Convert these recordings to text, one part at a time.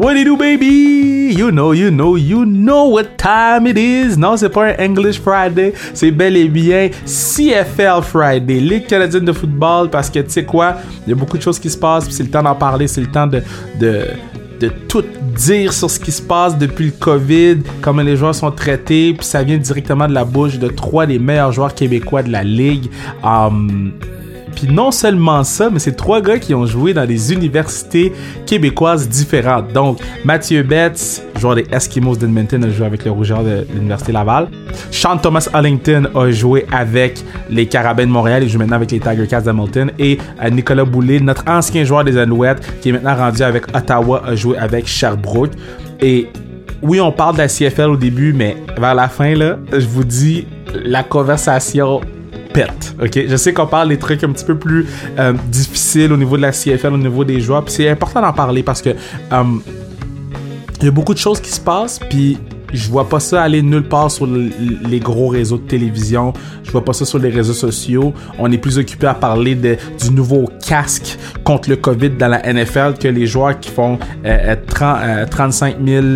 What do you do, baby? You know, you know, you know what time it is. Non, c'est pas un English Friday, c'est bel et bien CFL Friday, Ligue canadienne de football, parce que tu sais quoi, il y a beaucoup de choses qui se passent, c'est le temps d'en parler, c'est le temps de, tout dire sur ce qui se passe depuis le COVID, comment les joueurs sont traités, puis ça vient directement de la bouche de trois des meilleurs joueurs québécois de la Ligue. Um, puis non seulement ça, mais c'est trois gars qui ont joué dans des universités québécoises différentes. Donc, Mathieu Betts, joueur des Eskimos d'Edmonton, a joué avec le Rougeur de l'Université Laval. Sean Thomas Allington a joué avec les Carabins de Montréal. Il joue maintenant avec les Tiger Cats d'Hamilton. Et euh, Nicolas Boulay, notre ancien joueur des Alouettes, qui est maintenant rendu avec Ottawa, a joué avec Sherbrooke. Et oui, on parle de la CFL au début, mais vers la fin, là, je vous dis, la conversation pète. Ok, je sais qu'on parle des trucs un petit peu plus euh, difficiles au niveau de la CFL, au niveau des joueurs, puis c'est important d'en parler parce que euh, il y a beaucoup de choses qui se passent, puis je vois pas ça aller nulle part sur les gros réseaux de télévision. Je vois pas ça sur les réseaux sociaux. On est plus occupé à parler du nouveau casque contre le COVID dans la NFL que les joueurs qui font euh, 30, 35 000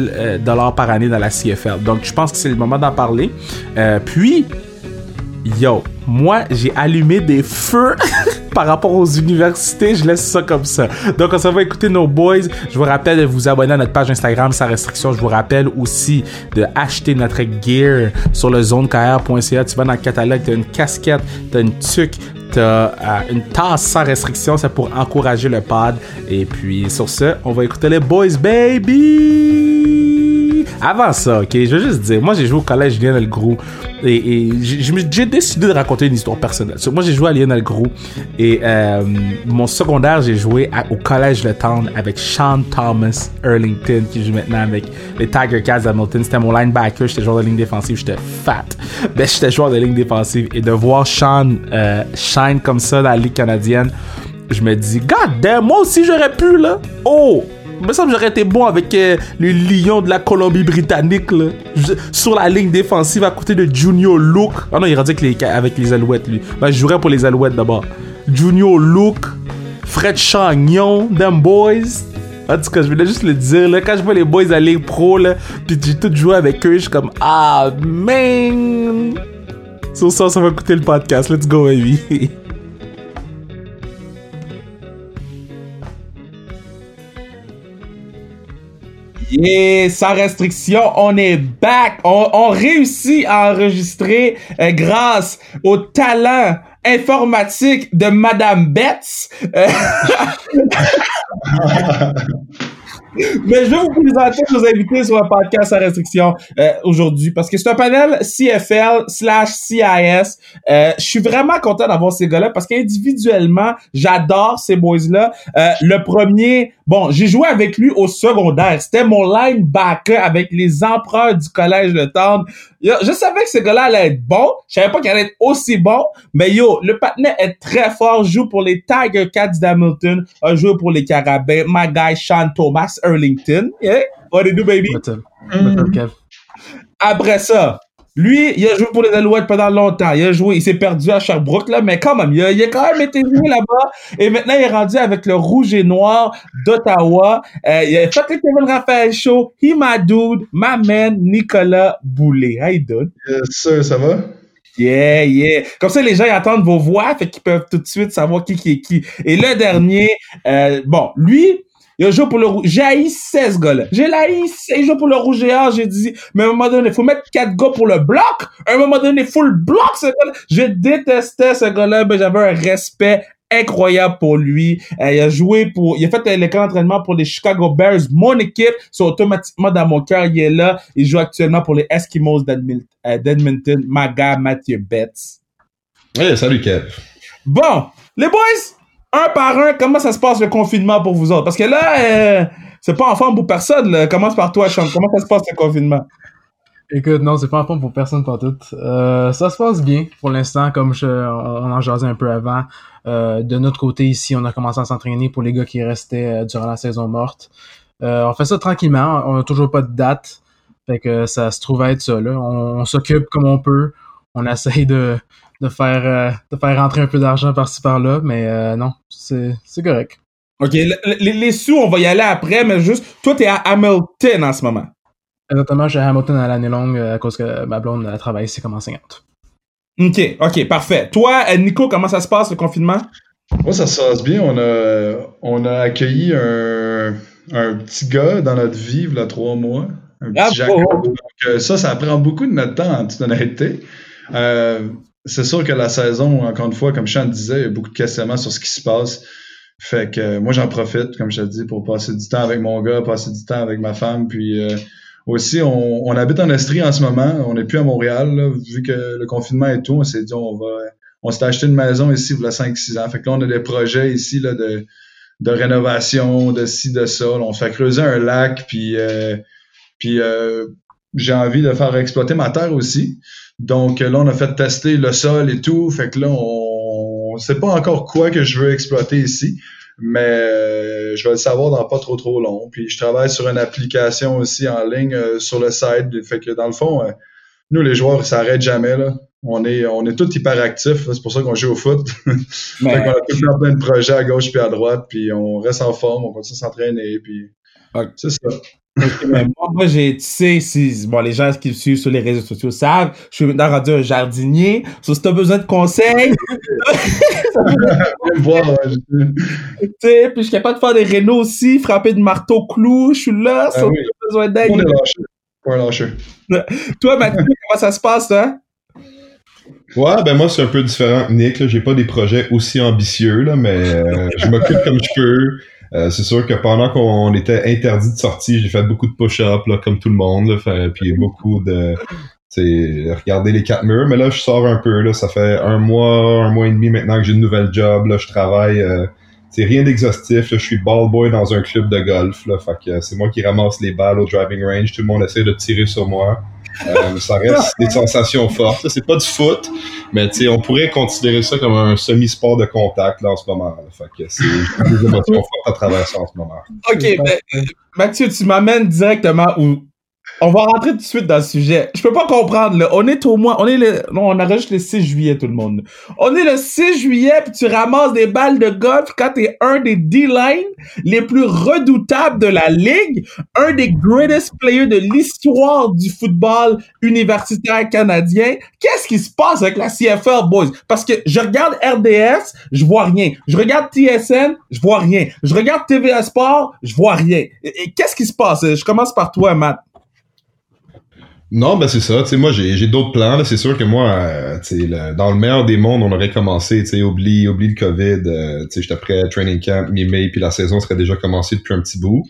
dollars par année dans la CFL. Donc, je pense que c'est le moment d'en parler. Euh, puis, yo, moi, j'ai allumé des feux par rapport aux universités. Je laisse ça comme ça. Donc, on s'en va écouter nos boys. Je vous rappelle de vous abonner à notre page Instagram sans restriction. Je vous rappelle aussi de acheter notre gear sur le zonekr.ca. Tu vas dans le catalogue, tu as une casquette, tu as une tuque, t'as euh, une tasse sans restriction, c'est pour encourager le pod. Et puis sur ce, on va écouter les boys, baby! Avant ça, ok, je veux juste dire, moi j'ai joué au collège Lionel Gros et, j'ai décidé de raconter une histoire personnelle. Moi j'ai joué à Lionel Gros et euh, mon secondaire j'ai joué au collège Le Town avec Sean Thomas Erlington qui joue maintenant avec les Tiger Cats d'Hamilton. C'était mon linebacker, j'étais joueur de ligne défensive, j'étais fat. Ben j'étais joueur de ligne défensive et de voir Sean euh, shine comme ça dans la Ligue canadienne, je me dis, God damn, moi aussi j'aurais pu là. Oh! Me semble j'aurais été bon avec euh, le lion de la Colombie-Britannique, sur la ligne défensive à côté de Junior Luke. Ah non, il est avec les, avec les Alouettes, lui. Ben, je jouerais pour les Alouettes d'abord. Junior Luke, Fred Chagnon, them boys. En tout cas, je voulais juste le dire, là, quand je vois les boys à Ligue Pro, là, pis j'ai tout joué avec eux, je suis comme, ah, man! Sur ça, ça va écouter le podcast. Let's go, baby. Yeah, sans restriction, on est back. On, réussit à enregistrer euh, grâce au talent informatique de Madame Betts. Euh, Mais je vais vous présenter nos invités sur le podcast sans restriction euh, aujourd'hui parce que c'est un panel CFL slash CIS. Je suis vraiment content d'avoir ces gars-là parce qu'individuellement, j'adore ces boys-là. Le premier, bon, j'ai joué avec lui au secondaire. C'était mon linebacker avec les empereurs du collège de Tendre. Yo, Je savais que ce gars-là allait être bon. Je savais pas qu'il allait être aussi bon. Mais yo, le patinet est très fort. Joue pour les Tiger Cats d'Hamilton. A joué pour les Carabins. My guy Sean Thomas Erlington. Yeah. What do you do, baby? Up? Up, Kev? Après ça, lui, il a joué pour les Alouettes pendant longtemps. Il a joué, il s'est perdu à Sherbrooke, là, mais quand même, il a, il a quand même été joué là-bas. Et maintenant, il est rendu avec le Rouge et Noir d'Ottawa. Euh, il a fait le Kevin Raphaël Show. He my dude, my man, Nicolas Boulay. How you doing? Yes, sir, ça va? Yeah, yeah. Comme ça, les gens ils entendent vos voix, fait qu'ils peuvent tout de suite savoir qui qui est qui. Et le dernier, euh, bon, lui, il a joué pour le rouge. J'ai haï 16 gars-là. J'ai haï, il joue pour le rouge et or. J'ai dit, mais à un moment donné, faut mettre quatre gars pour le bloc. À un moment donné, faut le bloc, ce gars-là. Je détestais ce gars-là, mais j'avais un respect incroyable pour lui. Euh, il a joué pour, il a fait euh, le camp d'entraînement pour les Chicago Bears, mon équipe. C'est automatiquement dans mon cœur, il est là. Il joue actuellement pour les Eskimos euh, d'Edmonton. Ma gars, Mathieu Betts. Ouais, salut Kev. Bon, les boys, un par un, comment ça se passe le confinement pour vous autres? Parce que là, euh, c'est pas en forme pour personne. Commence par toi, Sean. Comment ça se passe le confinement? Écoute, non, c'est pas en forme pour personne pas tout. Euh, ça se passe bien pour l'instant, comme on en jasait un peu avant. Euh, de notre côté ici, on a commencé à s'entraîner pour les gars qui restaient durant la saison morte. On fait ça tranquillement, on a toujours pas de date. Fait que ça se trouve à être ça. Là. On, on s'occupe comme on peut. On essaye de, de faire euh, de faire rentrer un peu d'argent par-ci par-là, mais euh, non, c'est c'est correct. OK. Les, les, sous, on va y aller après, mais juste, toi, t'es à Hamilton en ce moment. Exactement, je suis à Hamilton à l'année longue à cause que ma blonde a travaillé ici comme enseignante. OK, OK, parfait. Toi, Nico, comment ça se passe le confinement? Moi, ça se passe bien. On a, on a accueilli un, un petit gars dans notre vie, il y a trois mois. Un petit Jacob. Donc, euh, ça, ça prend beaucoup de notre temps, en toute honnêteté. Euh, c'est sûr que la saison, encore une fois, comme Sean disait, il y a beaucoup de questionnements sur ce qui se passe. Fait que euh, moi, j'en profite, comme je te dis, pour passer du temps avec mon gars, passer du temps avec ma femme. Puis euh, aussi, on, habite en Estrie en ce moment. On n'est plus à Montréal. Vu que le confinement et tout, on s'est dit, on va. On s'est acheté une maison ici il y a 5-6 ans. Fait que là, on a des projets ici là, de, rénovation, de ci, de ça. on se fait creuser un lac, puis, euh, puis j'ai envie de faire exploiter ma terre aussi. Donc là, on a fait tester le sol et tout. Fait que là, on ne sait pas encore quoi que je veux exploiter ici, mais euh, je vais le savoir dans pas trop trop long. Puis je travaille sur une application aussi en ligne euh, sur le site. Fait que dans le fond, euh, nous, les joueurs, ça s'arrêtent jamais. Là. On est, on est tous hyper actifs. C'est pour ça qu'on joue au foot. fait qu'on a tout plein de projets à gauche puis à droite. Puis on reste en forme, on continue à s'entraîner. Puis c'est ça moi, moi j'ai, tu sais, si, bon, les gens qui me suivent sur les réseaux sociaux savent, je suis maintenant rendu un jardinier. So, si t'as besoin de conseils, voir, tu sais, puis je suis capable de faire des rénaux aussi, frapper de marteau clou, je suis là, ah, oui. besoin d'aide. Toi, Mathieu, comment ça se passe, toi? Ouais, ben moi, c'est un peu différent Nick. J'ai pas des projets aussi ambitieux, là, mais euh, je m'occupe comme je peux. Euh, c'est sûr que pendant qu'on était interdit de sortie, j'ai fait beaucoup de push-up, comme tout le monde, là, puis beaucoup de regarder les quatre murs. Mais là, je sors un peu. Là, ça fait un mois, un mois et demi maintenant que j'ai une nouvelle job. Là, je travaille. Euh, c'est rien d'exhaustif. Je suis ball boy dans un club de golf. Là, fait que c'est moi qui ramasse les balles au driving range. Tout le monde essaie de tirer sur moi. Euh, ça reste des sensations fortes. C'est pas du foot, mais on pourrait considérer ça comme un semi-sport de contact là, en ce moment. Fait que c'est des émotions fortes à travers ça en ce moment. OK, ben, euh, Mathieu, tu m'amènes directement où on va rentrer tout de suite dans le sujet. Je peux pas comprendre, là. On est au moins, on est le, non, on enregistre le 6 juillet, tout le monde. On est le 6 juillet, puis tu ramasses des balles de golf quand t'es un des D-line les plus redoutables de la ligue, un des greatest players de l'histoire du football universitaire canadien. Qu'est-ce qui se passe avec la CFL, boys? Parce que je regarde RDS, je vois rien. Je regarde TSN, je vois rien. Je regarde TVA Sport, je vois rien. Et, qu'est-ce qui se passe? Je commence par toi, Matt. Non, ben c'est ça. Tu sais, moi, j'ai d'autres plans. C'est sûr que moi, euh, tu sais, dans le meilleur des mondes, on aurait commencé, tu sais, oublie, oublie le COVID. Euh, tu sais, j'étais prêt à training camp mi-mai, puis la saison serait déjà commencée depuis un petit bout.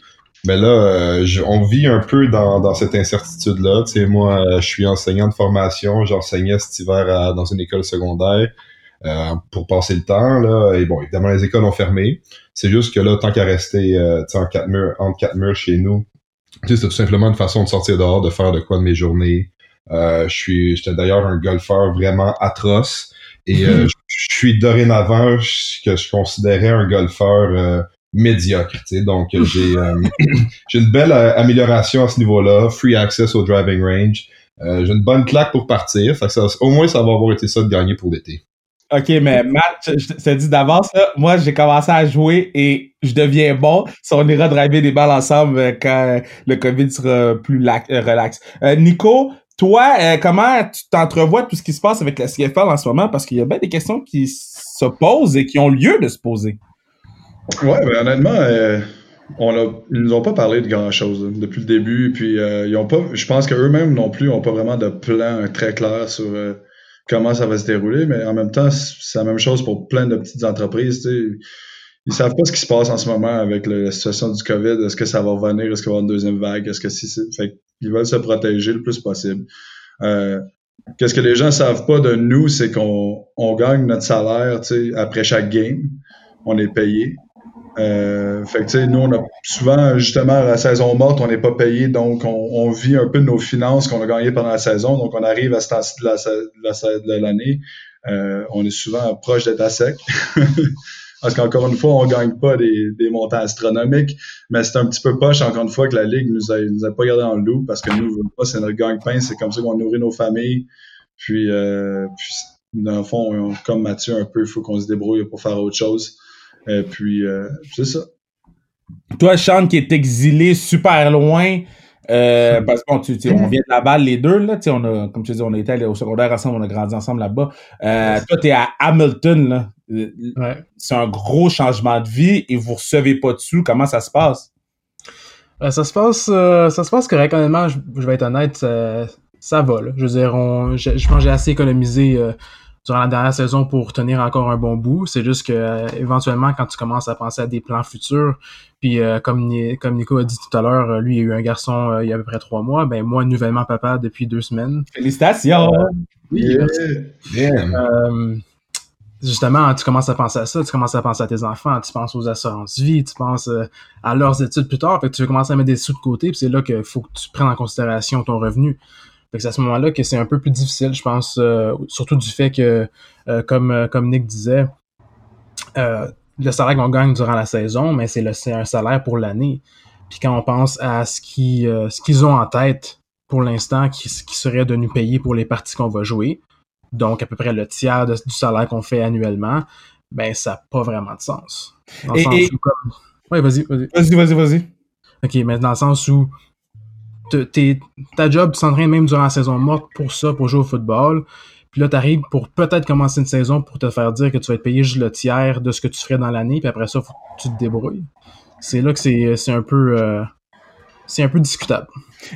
Mais là, euh, on vit un peu dans, dans cette incertitude-là. Tu sais, moi, je suis enseignant de formation. J'enseignais cet hiver dans une école secondaire pour passer le temps. Là. Et bon, évidemment, les écoles ont fermé. C'est juste que là, tant qu'à rester en quatre murs, entre quatre murs chez nous, c'est tout simplement une façon de sortir dehors, de faire de quoi de mes journées. Euh, je suis, j'étais d'ailleurs un golfeur vraiment atroce et euh, je suis dorénavant ce que je considérais un golfeur euh, médiocre. Donc j'ai j'ai une belle amélioration à ce niveau-là, free access au driving range. j'ai une bonne claque pour partir. Fait ça, au moins ça va avoir été ça de gagner pour l'été. OK, mais Matt, je, te dis d'avance, moi, j'ai commencé à jouer et je deviens bon. On ira driver des balles ensemble euh, quand le COVID sera plus euh, relax. Euh, Nico, toi, comment tu t'entrevois tout ce qui se passe avec la CFL en ce moment? Parce qu'il y a bien des questions qui se posent et qui ont lieu de se poser. Ouais, mais honnêtement, on a, ils nous ont pas parlé de grand-chose depuis le début. Puis, ils ont pas, je pense qu'eux-mêmes non plus n'ont pas vraiment de plan très clair sur comment ça va se dérouler, mais en même temps, c'est la même chose pour plein de petites entreprises. Tu sais. Ils savent pas ce qui se passe en ce moment avec la situation du COVID. Est-ce que ça va revenir? Est-ce qu'il va y avoir une deuxième vague? Est-ce que si fait ils veulent se protéger le plus possible. Euh, Qu'est-ce que les gens savent pas de nous, c'est qu'on on gagne notre salaire après chaque game. On est payé. Euh, fait que, nous, on a souvent, justement, la saison morte, on n'est pas payé, donc on, vit un peu de nos finances qu'on a gagnées pendant la saison. Donc, on arrive à ce temps-ci de l'année, euh, on est souvent proche d'être à sec. Parce qu'encore une fois, on gagne pas des, montants astronomiques, mais c'est un petit peu poche, encore une fois, que la Ligue nous a, nous a pas gardé en loup, parce que nous, c'est notre gagne-pain, c'est comme ça qu'on nourrit nos familles. Puis, euh, puis dans le fond, comme Mathieu, un peu, il faut qu'on se débrouille pour faire autre chose. Et puis, euh, c'est ça. toi, Sean, qui est exilé super loin, euh, parce qu'on tu, on vient de la balle les deux, là, on a, comme tu dis, on a été au secondaire ensemble, on a grandi ensemble là-bas. Euh, toi, t'es à Hamilton, là. Ouais. C'est un gros changement de vie et vous recevez pas de sous. Comment ça se passe? Euh, ça se passe euh, ça se passe correct, honnêtement, je, vais être honnête, ça, ça va. Là. Je veux dire, on, je, pense que j'ai assez économisé euh, durant la dernière saison pour tenir encore un bon bout. C'est juste que éventuellement, quand tu commences à penser à des plans futurs, puis comme, comme Nico a dit tout à l'heure, lui il a eu un garçon il y a à peu près trois mois, ben moi nouvellement papa depuis deux semaines. Félicitations! oui, justement, tu commences à penser à ça, tu commences à penser à tes enfants, tu penses aux assurances vie, tu penses euh, à leurs études plus tard, fait que tu veux commencer à mettre des sous de côté, puis c'est là qu'il faut que tu prennes en considération ton revenu. C'est à ce moment-là que c'est un peu plus difficile, je pense, euh, surtout du fait que, euh, comme, comme Nick disait, le salaire qu'on gagne durant la saison, mais c'est, le, c'est un salaire pour l'année. Puis quand on pense à ce, qui, ce qu'ils ont en tête pour l'instant, qui, qui serait de nous payer pour les parties qu'on va jouer, donc à peu près le tiers du salaire qu'on fait annuellement, ben ça n'a pas vraiment de sens. Dans le sens où comme... Ouais, vas-y, vas-y. Vas-y, vas-y, vas-y. OK, mais dans le sens où ta job, tu même durant la saison morte pour ça, pour jouer au football. Puis là, tu arrives pour peut-être commencer une saison pour te faire dire que tu vas être payé juste le tiers de ce que tu ferais dans l'année, puis après ça, faut que tu te débrouilles. C'est là que c'est un peu euh, c'est un peu discutable.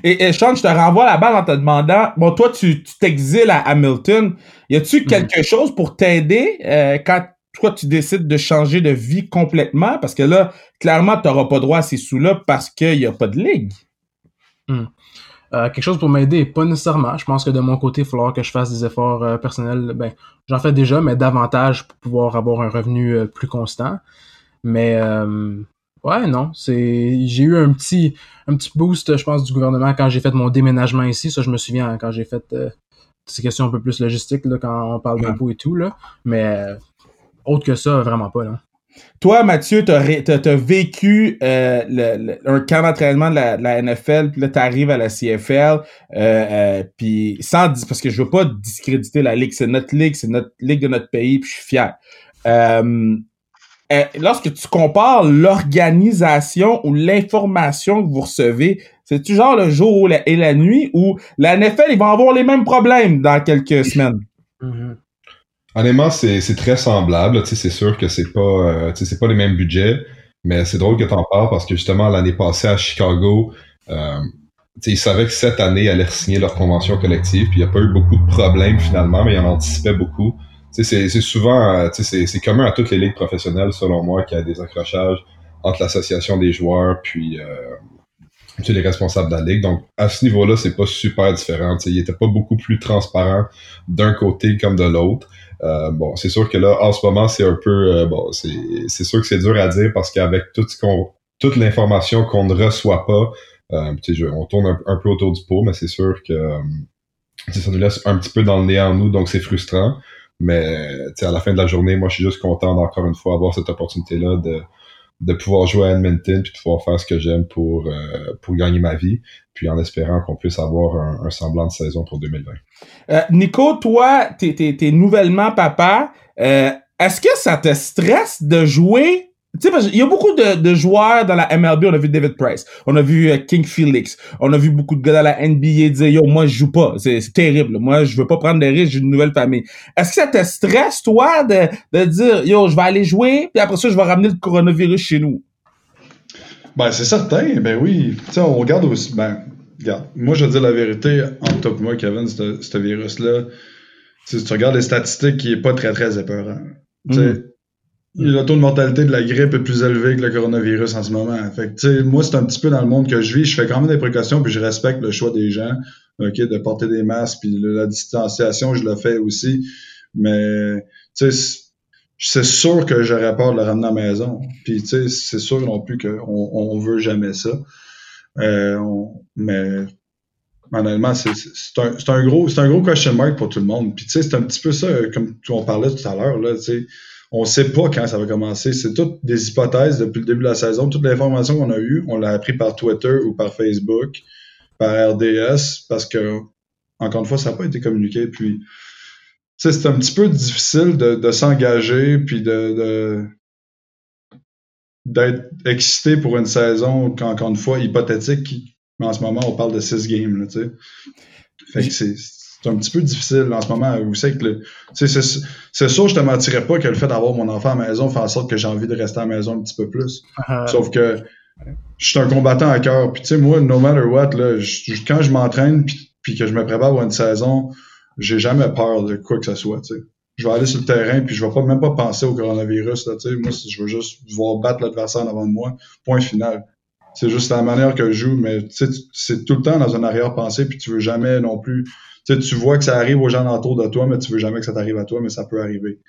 Et, et Sean, je te renvoie la balle en te demandant, bon, toi, tu t'exiles à Hamilton. Y a-tu mhm. quelque chose pour t'aider euh, quand toi, tu décides de changer de vie complètement? Parce que là, clairement, tu n'auras pas droit à ces sous-là parce qu'il n'y a pas de ligue. Hmm. Euh, quelque chose pour m'aider, pas nécessairement. Je pense que de mon côté, il va falloir que je fasse des efforts euh, personnels. Ben, j'en fais déjà, mais davantage pour pouvoir avoir un revenu plus constant. Mais Ouais, non, c'est j'ai eu un petit un petit boost, je pense, du gouvernement quand j'ai fait mon déménagement ici. Ça, je me souviens quand j'ai fait euh, ces questions un peu plus logistiques là, quand on parle d'impôts et tout là. Mais euh, autre que ça, vraiment pas là. Toi, Mathieu, t'as, as, vécu euh, le, un camp d'entraînement de la, NFL, puis là, t'arrives à la CFL, puis sans parce que je veux pas discréditer la ligue, c'est notre ligue, c'est notre ligue de notre pays, puis je suis fier. Euh, lorsque tu compares l'organisation ou l'information que vous recevez, c'est toujours le jour et la nuit où la NFL, ils vont avoir les mêmes problèmes dans quelques semaines? Mm-hmm. Honnêtement, c'est très semblable. C'est sûr que c'est pas, euh, c'est pas les mêmes budgets, mais c'est drôle que tu en parles parce que justement, l'année passée à Chicago, euh, ils savaient que cette année, allaient signer leur convention collective, puis il n'y a pas eu beaucoup de problèmes finalement, mais ils en anticipaient beaucoup c'est souvent, euh, c'est commun à toutes les ligues professionnelles, selon moi, qu'il y a des accrochages entre l'association des joueurs puis euh, les responsables de la ligue. Donc, à ce niveau-là, c'est pas super différent. T'sais, il était pas beaucoup plus transparent d'un côté comme de l'autre. Euh, bon, c'est sûr que là, en ce moment, c'est un peu, euh, bon, c'est sûr que c'est dur à dire parce qu'avec tout ce qu'on, toute l'information qu'on ne reçoit pas, euh, on tourne un, un, peu autour du pot, mais c'est sûr que euh, ça nous laisse un petit peu dans le nez en nous, donc c'est frustrant. Mais à la fin de la journée, moi, je suis juste content d'encore une fois avoir cette opportunité-là de, de pouvoir jouer à Edmonton puis de pouvoir faire ce que j'aime pour, euh, pour gagner ma vie, puis en espérant qu'on puisse avoir un, semblant de saison pour 2020. Euh, Nico, toi, t'es es, nouvellement papa. Euh, Est-ce que ça te stresse de jouer? Tu il y a beaucoup de, de, joueurs dans la MLB. On a vu David Price, on a vu euh, King Felix, on a vu beaucoup de gars dans la NBA dire yo, moi je joue pas, c'est terrible. Moi, je veux pas prendre des risques, j'ai une nouvelle famille. Est-ce que ça te stresse toi de, de dire yo, je vais aller jouer, puis après ça, je vais ramener le coronavirus chez nous? Ben c'est certain, ben oui. Tu sais, on regarde aussi. Ben, regarde, moi je dire la vérité entre toi et moi, Kevin, ce virus-là. Tu regardes les statistiques, qui est pas très très épeurant. Tu sais, mm le taux de mortalité de la grippe est plus élevé que le coronavirus en ce moment. Fait que, moi, c'est un petit peu dans le monde que je vis. Je fais quand même des précautions, puis je respecte le choix des gens, ok, de porter des masques, puis la distanciation, je le fais aussi. Mais, tu sais, c'est sûr que j'aurais peur de le ramener à la maison. Puis, tu sais, c'est sûr non plus qu'on on veut jamais ça. Euh, mais honnêtement, c'est un, un, gros, un gros question mark pour tout le monde. Puis, tu sais, c'est un petit peu ça, comme on parlait tout à l'heure, là, tu sais on sait pas quand ça va commencer. C'est toutes des hypothèses depuis le début de la saison. Toute l'information qu'on a eue, on l'a appris par Twitter ou par Facebook, par RDS, parce que, encore une fois, ça n'a pas été communiqué. Puis, c'est un petit peu difficile de, s'engager, puis de, d'être excité pour une saison, encore une fois, hypothétique, mais en ce moment, on parle de six games, tu sais. Fait que c'est c'est un petit peu difficile en ce moment. Vous savez que le, c'est, c'est sûr, je te mentirais pas que le fait d'avoir mon enfant à la maison fait en sorte que j'ai envie de rester à la maison un petit peu plus. Uh-huh. Sauf que je suis un combattant à cœur. Puis tu sais, moi, no matter what, là, quand je m'entraîne puis, puis, que je me prépare pour une saison, j'ai jamais peur de quoi que ce soit. Tu sais. Je vais aller sur le terrain puis je vais pas même pas penser au coronavirus. Là, tu sais. Moi, je veux juste voir battre l'adversaire devant de moi. Point final. C'est juste la manière que je joue, mais c'est tout le temps dans un arrière-pensée, puis tu veux jamais non plus tu, vois que ça arrive aux gens autour de toi, mais tu veux jamais que ça t'arrive à toi, mais ça peut arriver.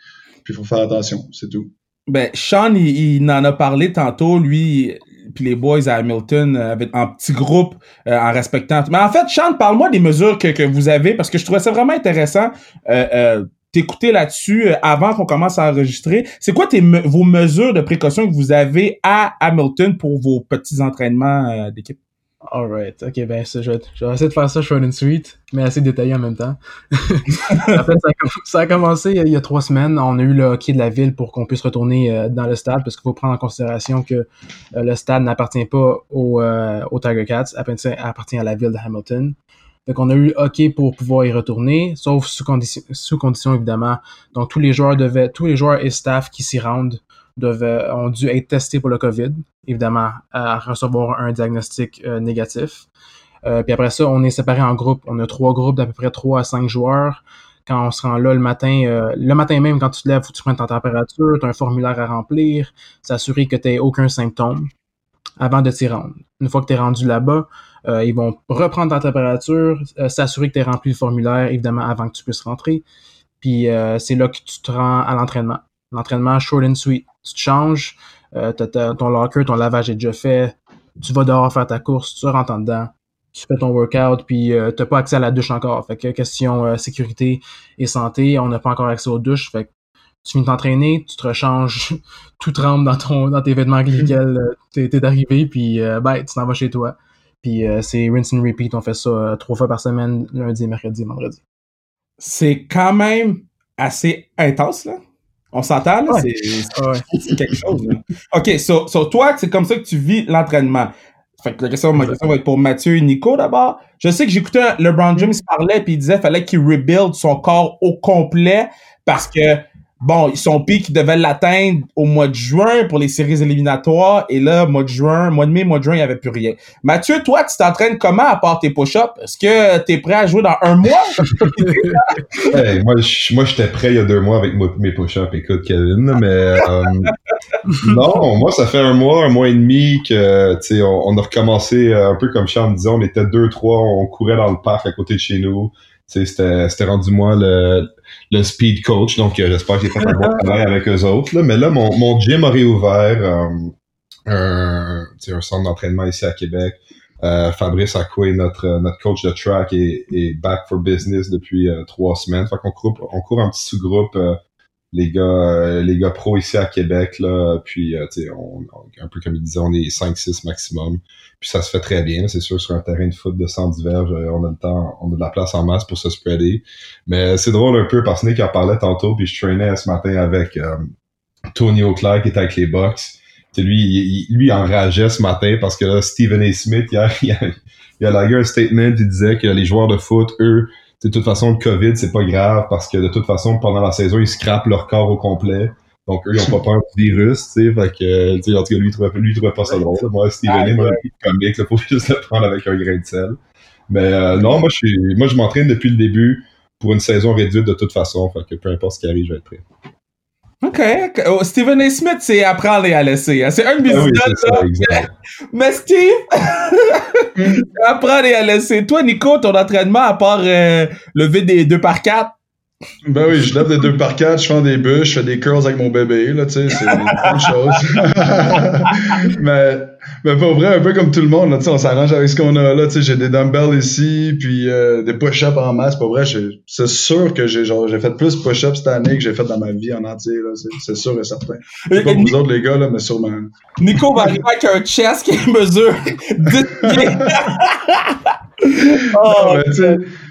Puis il faut faire attention, c'est tout. Ben, Sean, il, en a parlé tantôt, lui, puis les boys à Hamilton, euh, en petit groupe, euh, en respectant. Mais en fait, Sean, parle-moi des mesures que, vous avez, parce que je trouvais ça vraiment intéressant. Euh, t'écouter là-dessus avant qu'on commence à enregistrer. C'est quoi tes, vos mesures de précaution que vous avez à Hamilton pour vos petits entraînements d'équipe? Alright, ok, ben je, vais, je vais essayer de faire ça short and sweet, mais assez détaillé en même temps. en fait, ça a, commencé il y a trois semaines. On a eu le hockey de la ville pour qu'on puisse retourner euh, dans le stade, parce qu'il faut prendre en considération que euh, le stade n'appartient pas au, euh, au Tiger Cats, appartient, appartient à la ville de Hamilton. Donc on a eu le hockey pour pouvoir y retourner, sauf sous condition, sous condition évidemment. Donc tous les joueurs devaient, tous les joueurs et staff qui s'y rendent ont dû être testés pour le COVID, évidemment, à recevoir un diagnostic euh, négatif. Euh, puis après ça, on est séparés en groupes. On a trois groupes d'à peu près trois à cinq joueurs. Quand on se rend là le matin, euh, le matin même, quand tu te lèves, faut que tu prennes ta température, tu as un formulaire à remplir, s'assurer que tu n'aies aucun symptôme avant de t'y rendre. Une fois que tu es rendu là-bas, ils vont reprendre ta température, s'assurer que tu as rempli le formulaire, évidemment, avant que tu puisses rentrer. Puis c'est là que tu te rends à l'entraînement. L'entraînement short and sweet. Tu te changes, euh, ton locker, ton lavage est déjà fait, tu vas dehors faire ta course, tu rentres en dedans, tu fais ton workout, puis euh, t'as pas accès à la douche encore. Fait que question euh, sécurité et santé, on n'a pas encore accès aux douches. Fait que tu viens t'entraîner, tu te rechanges, tout tremble dans ton dans tes vêtements avec lesquels euh, t'es arrivé, puis ben, tu t'en vas chez toi. Puis c'est rinse and repeat, on fait ça trois fois par semaine, lundi, mercredi, vendredi. C'est quand même assez intense, là. On s'entend, là? C'est quelque chose, là. OK, so, so toi, c'est comme ça que tu vis l'entraînement. Fait que la question, ma question va être pour Mathieu et Nico d'abord. Je sais que j'écoutais LeBron James parler puis il disait qu'il fallait qu'il rebuild son corps au complet parce que bon, son pic devait l'atteindre au mois de juin pour les séries éliminatoires. Et là, mois de juin, mois de mai, mois de juin, il n'y avait plus rien. Mathieu, toi, tu t'entraînes comment à part tes push-ups? Est-ce que tu es prêt à jouer dans un mois? hey, moi, moi, j'étais prêt il y a deux mois avec mes push-ups. Écoute, Kevin, mais euh, non, moi, ça fait un mois, un mois et demi que, tu sais, on, a recommencé euh, un peu comme Charles me disait, on était deux, trois, on courait dans le parc à côté de chez nous. C'était rendu moi le, le speed coach, donc euh, j'espère que j'ai fait un bon travail avec eux autres. Là. Mais là, mon, mon gym a réouvert euh, un, un centre d'entraînement ici à Québec. Euh, Fabrice Acoué, notre, notre coach de track, est, est back for business depuis euh, trois semaines. Fait qu'on court, on court un petit sous-groupe les gars euh, les gars pros ici à Québec là puis euh, sais on, un peu comme il disait on est 5 6 maximum puis ça se fait très bien c'est sûr sur un terrain de foot de 110 verges euh, on a le temps on a de la place en masse pour se spreader mais c'est drôle un peu parce que Nick en parlait tantôt puis je traînais ce matin avec Tony Auclair qui était avec les Bucks lui il, lui enrageait ce matin parce que là Stephen A. Smith il a, il a, il a un statement il disait que les joueurs de foot eux de toute façon, le COVID, c'est pas grave parce que de toute façon, pendant la saison, ils scrapent leur corps au complet. Donc, eux, ils ont pas peur du virus, tu sais. Fait que, tu sais, en tout cas, lui, il trouvait, lui, il trouvait pas ça drôle. Moi, Steven ah, moi, le comique, là, faut juste le prendre avec un grain de sel. Mais, euh, non, moi, je suis, moi, je m'entraîne depuis le début pour une saison réduite de toute façon. Fait que peu importe ce qui arrive, je vais être prêt. OK. Oh, Stephen A. Smith, c'est apprendre et à laisser. Hein. C'est un de mes ah Mais Steve, apprendre et à laisser. Toi, Nico, ton entraînement, à part euh, lever des 2 par 4 ben oui, je lève des 2 par 4 je fais des bûches, je fais des curls avec mon bébé, là, tu sais, c'est une chose. mais mais pour vrai, un peu comme tout le monde, là, on s'arrange avec ce qu'on a là. J'ai des dumbbells ici, puis euh, des push-ups en masse. Pour vrai, c'est sûr que j'ai j'ai fait plus push-ups cette année que j'ai fait dans ma vie en entier. C'est sûr et certain. Je pas vous autres, les gars, là, mais sûrement. Nico va arriver avec un chest qui mesure 10 oh,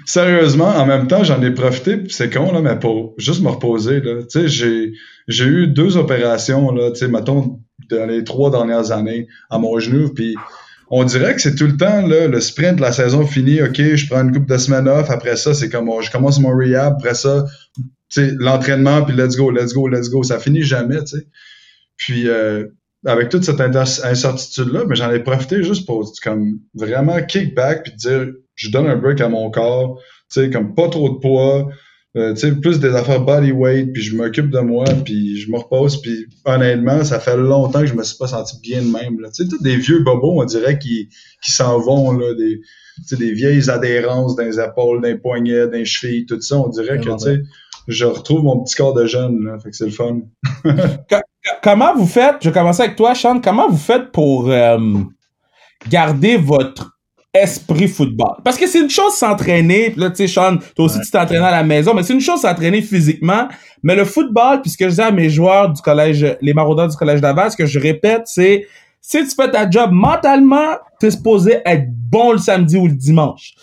sérieusement, en même temps, j'en ai profité, c'est con, là, mais pour juste me reposer, là. Tu sais, j'ai, j'ai eu deux opérations, là, tu sais, mettons, dans les trois dernières années à mon genou. Puis on dirait que c'est tout le temps là, le sprint, la saison finie, ok, je prends une coupe de semaines off, après ça, c'est comme je commence mon rehab, après ça, l'entraînement, puis let's go, let's go, let's go. Ça finit jamais, tu sais. Puis euh, avec toute cette incertitude-là, mais j'en ai profité juste pour comme vraiment kick back puis dire je donne un break à mon corps, tu sais, comme pas trop de poids, euh, tu sais, plus des affaires body weight, puis je m'occupe de moi, puis je me repose, puis honnêtement, ça fait longtemps que je me suis pas senti bien de même. Tu sais, tous des vieux bobos, on dirait, qui, qui s'en vont, là, des, des vieilles adhérences dans les épaules, dans les poignets, dans les chevilles, tout ça, on dirait que, tu sais, je retrouve mon petit corps de jeune, là, fait que c'est le fun. comment vous faites, je vais commencer avec toi, Sean, comment vous faites pour euh, garder votre esprit football? Parce que c'est une chose s'entraîner, là, tu sais, Sean, toi aussi, tu t'entraînes à la maison, mais c'est une chose s'entraîner physiquement. Mais le football, puisque je dis à mes joueurs du collège, les maraudeurs du collège d'Aval, ce que je répète, c'est, si tu fais ta job mentalement, t'es supposé être bon le samedi ou le dimanche.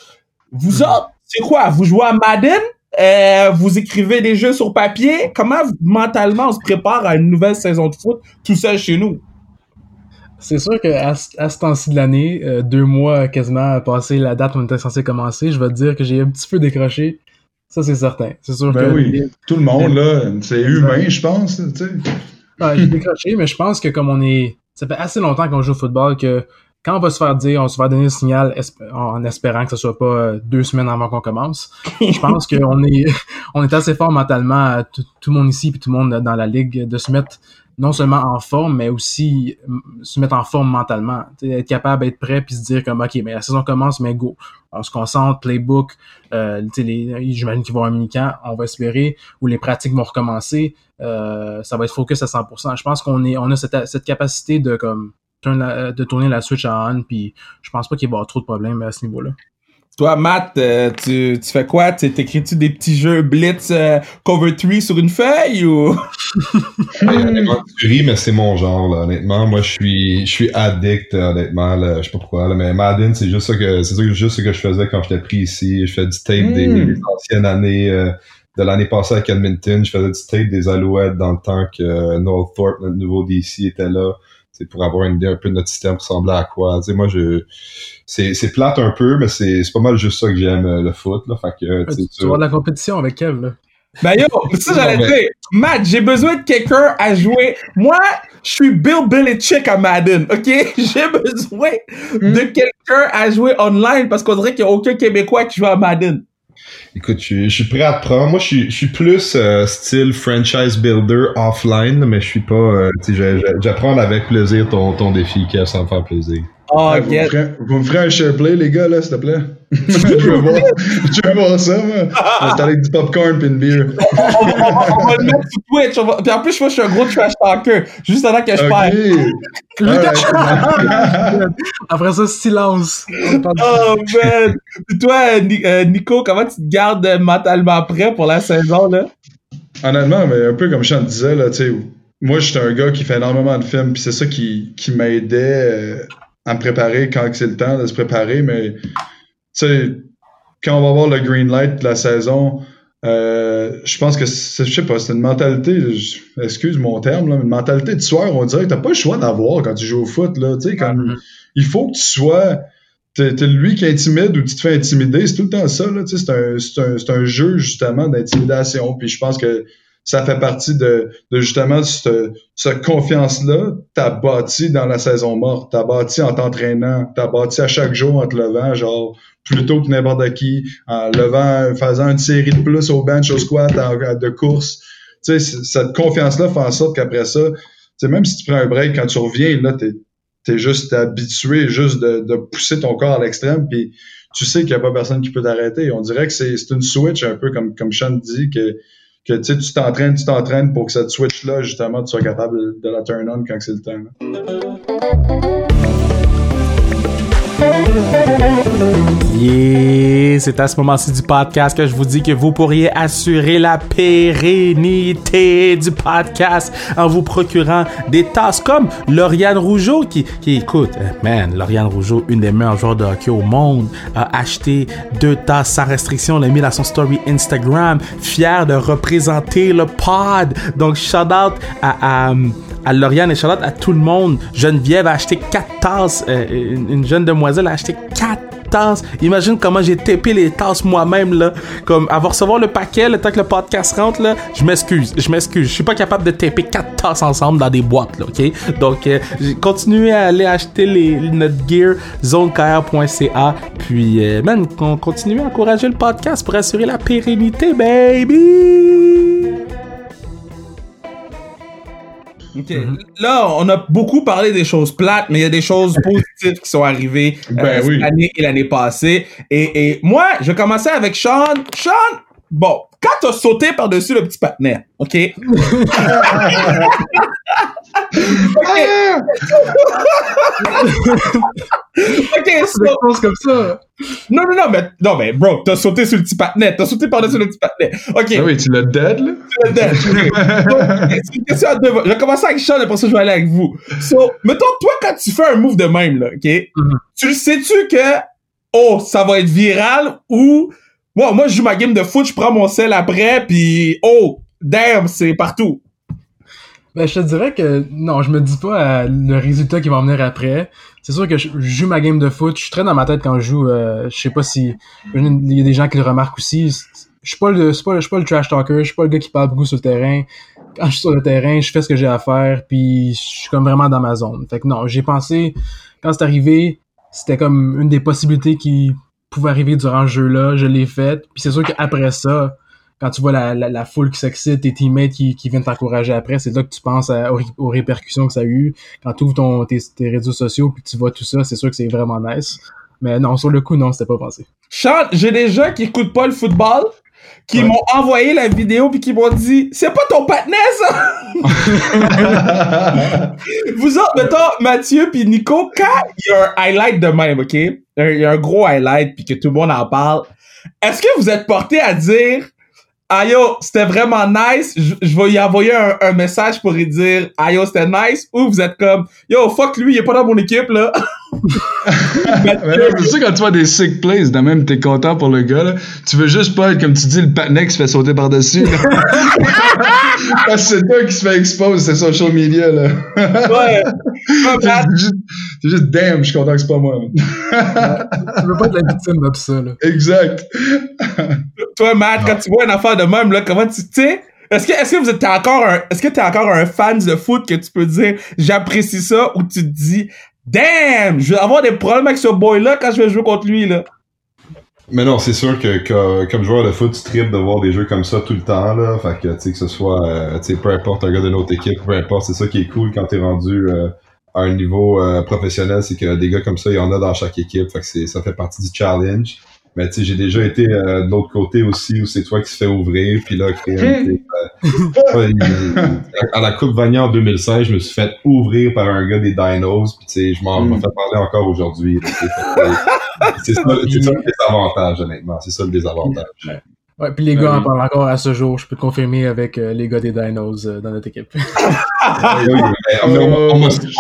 Vous hmm. autres, c'est quoi? Vous jouez à Madden? Euh, vous écrivez des jeux sur papier? Comment mentalement on se prépare à une nouvelle saison de foot tout seul chez nous? C'est sûr qu'à à ce temps-ci de l'année, euh, deux mois quasiment passé la date où on était censé commencer, je vais te dire que j'ai un petit peu décroché. Ça, c'est certain. C'est sûr ben oui, tout le monde, là, c'est humain, je pense. Tu sais. j'ai décroché, mais je pense que comme on est... Ça fait assez longtemps qu'on joue au football que quand on va se faire dire, on se va donner le signal en espérant que ce soit pas euh, deux semaines avant qu'on commence. Je pense qu'on est, on est assez fort mentalement, tout, tout, le monde ici puis tout le monde dans la ligue, de se mettre non seulement en forme, mais aussi se mettre en forme mentalement. être capable d'être prêt puis se dire comme OK, mais la saison commence, mais go. On se concentre, playbook, euh, j'imagine qu'ils vont avoir un mini-camp, on va espérer, ou les pratiques vont recommencer. Euh, ça va être focus à 100%. Je pense qu'on est on a cette, cette capacité de comme de tourner la switch à on, puis je pense pas qu'il va y avoir trop de problèmes à ce niveau-là. Toi, Matt, euh, tu, tu fais quoi? T'écris-tu des petits jeux Blitz euh, Cover 3 sur une feuille ou? tu ris, mais c'est mon genre, là, honnêtement. Moi, je suis, je suis addict, honnêtement, là, je sais pas pourquoi, là, mais Madden, c'est juste ça que, c'est juste ce que je faisais quand j'étais pris ici. Je fais du tape des, hmm. anciennes années, euh, de l'année passée à Edmonton. Je faisais du tape des Alouettes dans le temps que Noel Thorpe, notre nouveau DC, était là. C'est pour avoir une idée un peu de notre système ressemblait à quoi. Tu sais, moi, je, c'est, c'est plate un peu, mais c'est, c'est pas mal juste ça que j'aime euh, le foot, là. Fait que, tu, tu vois de la compétition avec Kev, là. Ben yo, ça j'allais dire, Matt, j'ai besoin de quelqu'un à jouer. Moi, je suis Bill Belichick à Madden, ok? J'ai besoin hmm. de quelqu'un à jouer online parce qu'on dirait qu'il n'y a aucun Québécois qui joue à Madden. Écoute, je, suis prêt à te prendre. Moi, je suis, je suis plus euh, style franchise builder offline, mais je suis pas. Euh, j'apprends avec plaisir ton, ton défi, qui ça me faire plaisir. Oh, vous, me ferez, vous, me ferez, un share play, les gars, là, s'il te plaît? je, veux voir, je veux voir ça, moi. C'est avec du popcorn et une bière. on, on, va le mettre sur Twitch. Va... Puis en plus, moi, je suis un gros trash talker. Juste avant que je okay. parle. Après ça, silence. Oh, man. Puis toi, euh, Nico, comment tu te gardes mentalement prêt pour la saison, là? Honnêtement, mais un peu comme je te disais, là, tu sais, moi, je suis un gars qui fait énormément de films, puis c'est ça qui, qui m'aidait. Euh, à me préparer quand c'est le temps de se préparer, mais tu sais, quand on va voir le green light de la saison, euh, je pense que je sais pas, c'est une mentalité, excuse mon terme, là, une mentalité de soir, on dirait que t'as pas le choix d'avoir quand tu joues au foot, là, tu sais, mm-hmm. il faut que tu sois, t'es, lui qui intimide ou tu te fais intimider, c'est tout le temps ça, là, tu sais, c'est un, c'est un, c'est un jeu, justement, d'intimidation, puis je pense que ça fait partie de, de justement cette, confiance-là. T'as bâti dans la saison morte, t'as bâti en t'entraînant, t'as bâti à chaque jour en te levant, genre plutôt que n'importe qui, en levant, faisant une série de plus au bench, au squat, de course. Tu sais, cette confiance-là fait en sorte qu'après ça, tu sais, même si tu prends un break, quand tu reviens, là, t'es es juste habitué juste de, de pousser ton corps à l'extrême, puis tu sais qu'il n'y a pas personne qui peut t'arrêter. On dirait que c'est une switch un peu comme, comme Sean dit, que que tu t'entraînes, tu t'entraînes pour que cette switch-là, justement, tu sois capable de la turn on quand c'est le temps. Yeah, c'est à ce moment-ci du podcast que je vous dis que vous pourriez assurer la pérennité du podcast en vous procurant des tasses comme Lauriane Rougeau qui, qui écoute, eh, man, Lauriane Rougeau, une des meilleures joueurs de hockey au monde, a acheté deux tasses sans restriction, l'a mis dans son story Instagram, fier de représenter le pod. Donc, shout out à à Lauriane et Charlotte, à tout le monde. Geneviève a acheté 4 tasses. Euh, une, une jeune demoiselle a acheté 4 tasses. Imagine comment j'ai tapé les tasses moi-même, là. Comme, avoir recevoir le paquet, le temps que le podcast rentre, là, je m'excuse, je m'excuse. Je suis pas capable de taper quatre tasses ensemble dans des boîtes, là, ok? Donc, euh, continuez à aller acheter les, notre gear, zonekr.ca. Puis, euh, man, continuez à encourager le podcast pour assurer la pérennité, baby! Mhm. Là, on a beaucoup parlé des choses plates, mais il y a des choses positives qui sont arrivées ben euh, année et l'année passée. Et, et, moi, je commençais avec Sean. Sean, bon, quand t'as sauté par-dessus le petit partenaire, OK? ok, so... comme ça. Non, non, non, mais, non, mais, bro, t'as sauté sur le petit patinet. T'as sauté par-dessus le petit patinet. Ok. Ah oui, tu l'as dead, là? Tu l'as dead. c'est une question à deux. Je vais commencer avec Sean, et pour ça, je vais aller avec vous. So, mettons, toi, quand tu fais un move de même, là, ok? Mm-hmm. Tu le sais-tu que, oh, ça va être viral ou, moi, moi, je joue ma game de foot, je prends mon sel après, puis, oh, damn, c'est partout. Ben, je te dirais que non, je me dis pas euh, le résultat qui va venir après. C'est sûr que je, joue ma game de foot. Je suis très dans ma tête quand je joue. Euh, je sais pas si il y a des gens qui le remarquent aussi. Je suis pas le, pas, je suis pas le trash talker. Je suis pas le gars qui parle beaucoup sur le terrain. Quand je suis sur le terrain, je fais ce que j'ai à faire. Puis je suis comme vraiment dans ma zone. Fait que non, j'ai pensé quand c'est arrivé, c'était comme une des possibilités qui pouvait arriver durant le jeu-là. Je l'ai fait. Puis c'est sûr qu'après ça quand tu vois la, la, foule qui s'excite, tes teammates qui, qui viennent t'encourager après, c'est là que tu penses aux, répercussions que ça a eu. Quand tu ouvres ton, tes, tes, réseaux sociaux puis tu vois tout ça, c'est sûr que c'est vraiment nice. Mais non, sur le coup, non, c'était pas pensé. Charles, j'ai des gens qui écoutent pas le football, qui m'ont envoyé la vidéo puis qui m'ont dit c'est pas ton patinet ça vous autres mettons Mathieu puis Nico quand il y a un highlight de même ok? Il y a un gros highlight puis que tout le monde en parle est-ce que vous êtes porté à dire Ayo, c'était vraiment nice. Je, vais y envoyer un, message pour lui dire Ayo, c'était nice. Ou vous êtes comme Yo, fuck lui, il est pas dans mon équipe là. tu sais, quand tu vois des sick plays, de même, t'es content pour le gars, là. Tu veux juste pas être, comme tu dis, le patinet qui se fait sauter par-dessus. Parce que c'est toi qui se fait expose, c'est social media, là. ouais. c'est juste, juste, damn, je suis content que c'est pas moi. tu veux pas être la victime de tout ça, là. Exact. Toi, Matt, quand tu vois une affaire de même, là, comment tu, sais, est-ce que, est-ce que vous êtes encore un, est-ce que t'es encore un fan de foot que tu peux dire, j'apprécie ça, ou tu te dis, damn, je vais avoir des problèmes avec ce boy-là quand je vais jouer contre lui, là. Mais non, c'est sûr que, comme joueur de foot, tu tripes de voir des jeux comme ça tout le temps, là. Fait que, tu sais, que ce soit, euh, tu sais, peu importe un gars de notre équipe, peu importe, c'est ça qui est cool quand t'es rendu euh, à un niveau euh, professionnel, c'est que des gars comme ça, il y en a dans chaque équipe. Fait que ça fait partie du challenge. Mais tu sais, j'ai déjà été euh, de l'autre côté aussi où c'est toi qui se fait ouvrir, puis là, créer euh, à la Coupe Vania en 2016, je me suis fait ouvrir par un gars des Dinos, puis tu sais, je m'en mm. fais parler encore aujourd'hui. c'est ça, ça, le désavantage, honnêtement. C'est ça le désavantage. Ouais, puis les gars en parlent encore à ce jour. Je peux confirmer avec euh, les gars des Dinos euh, dans notre équipe. on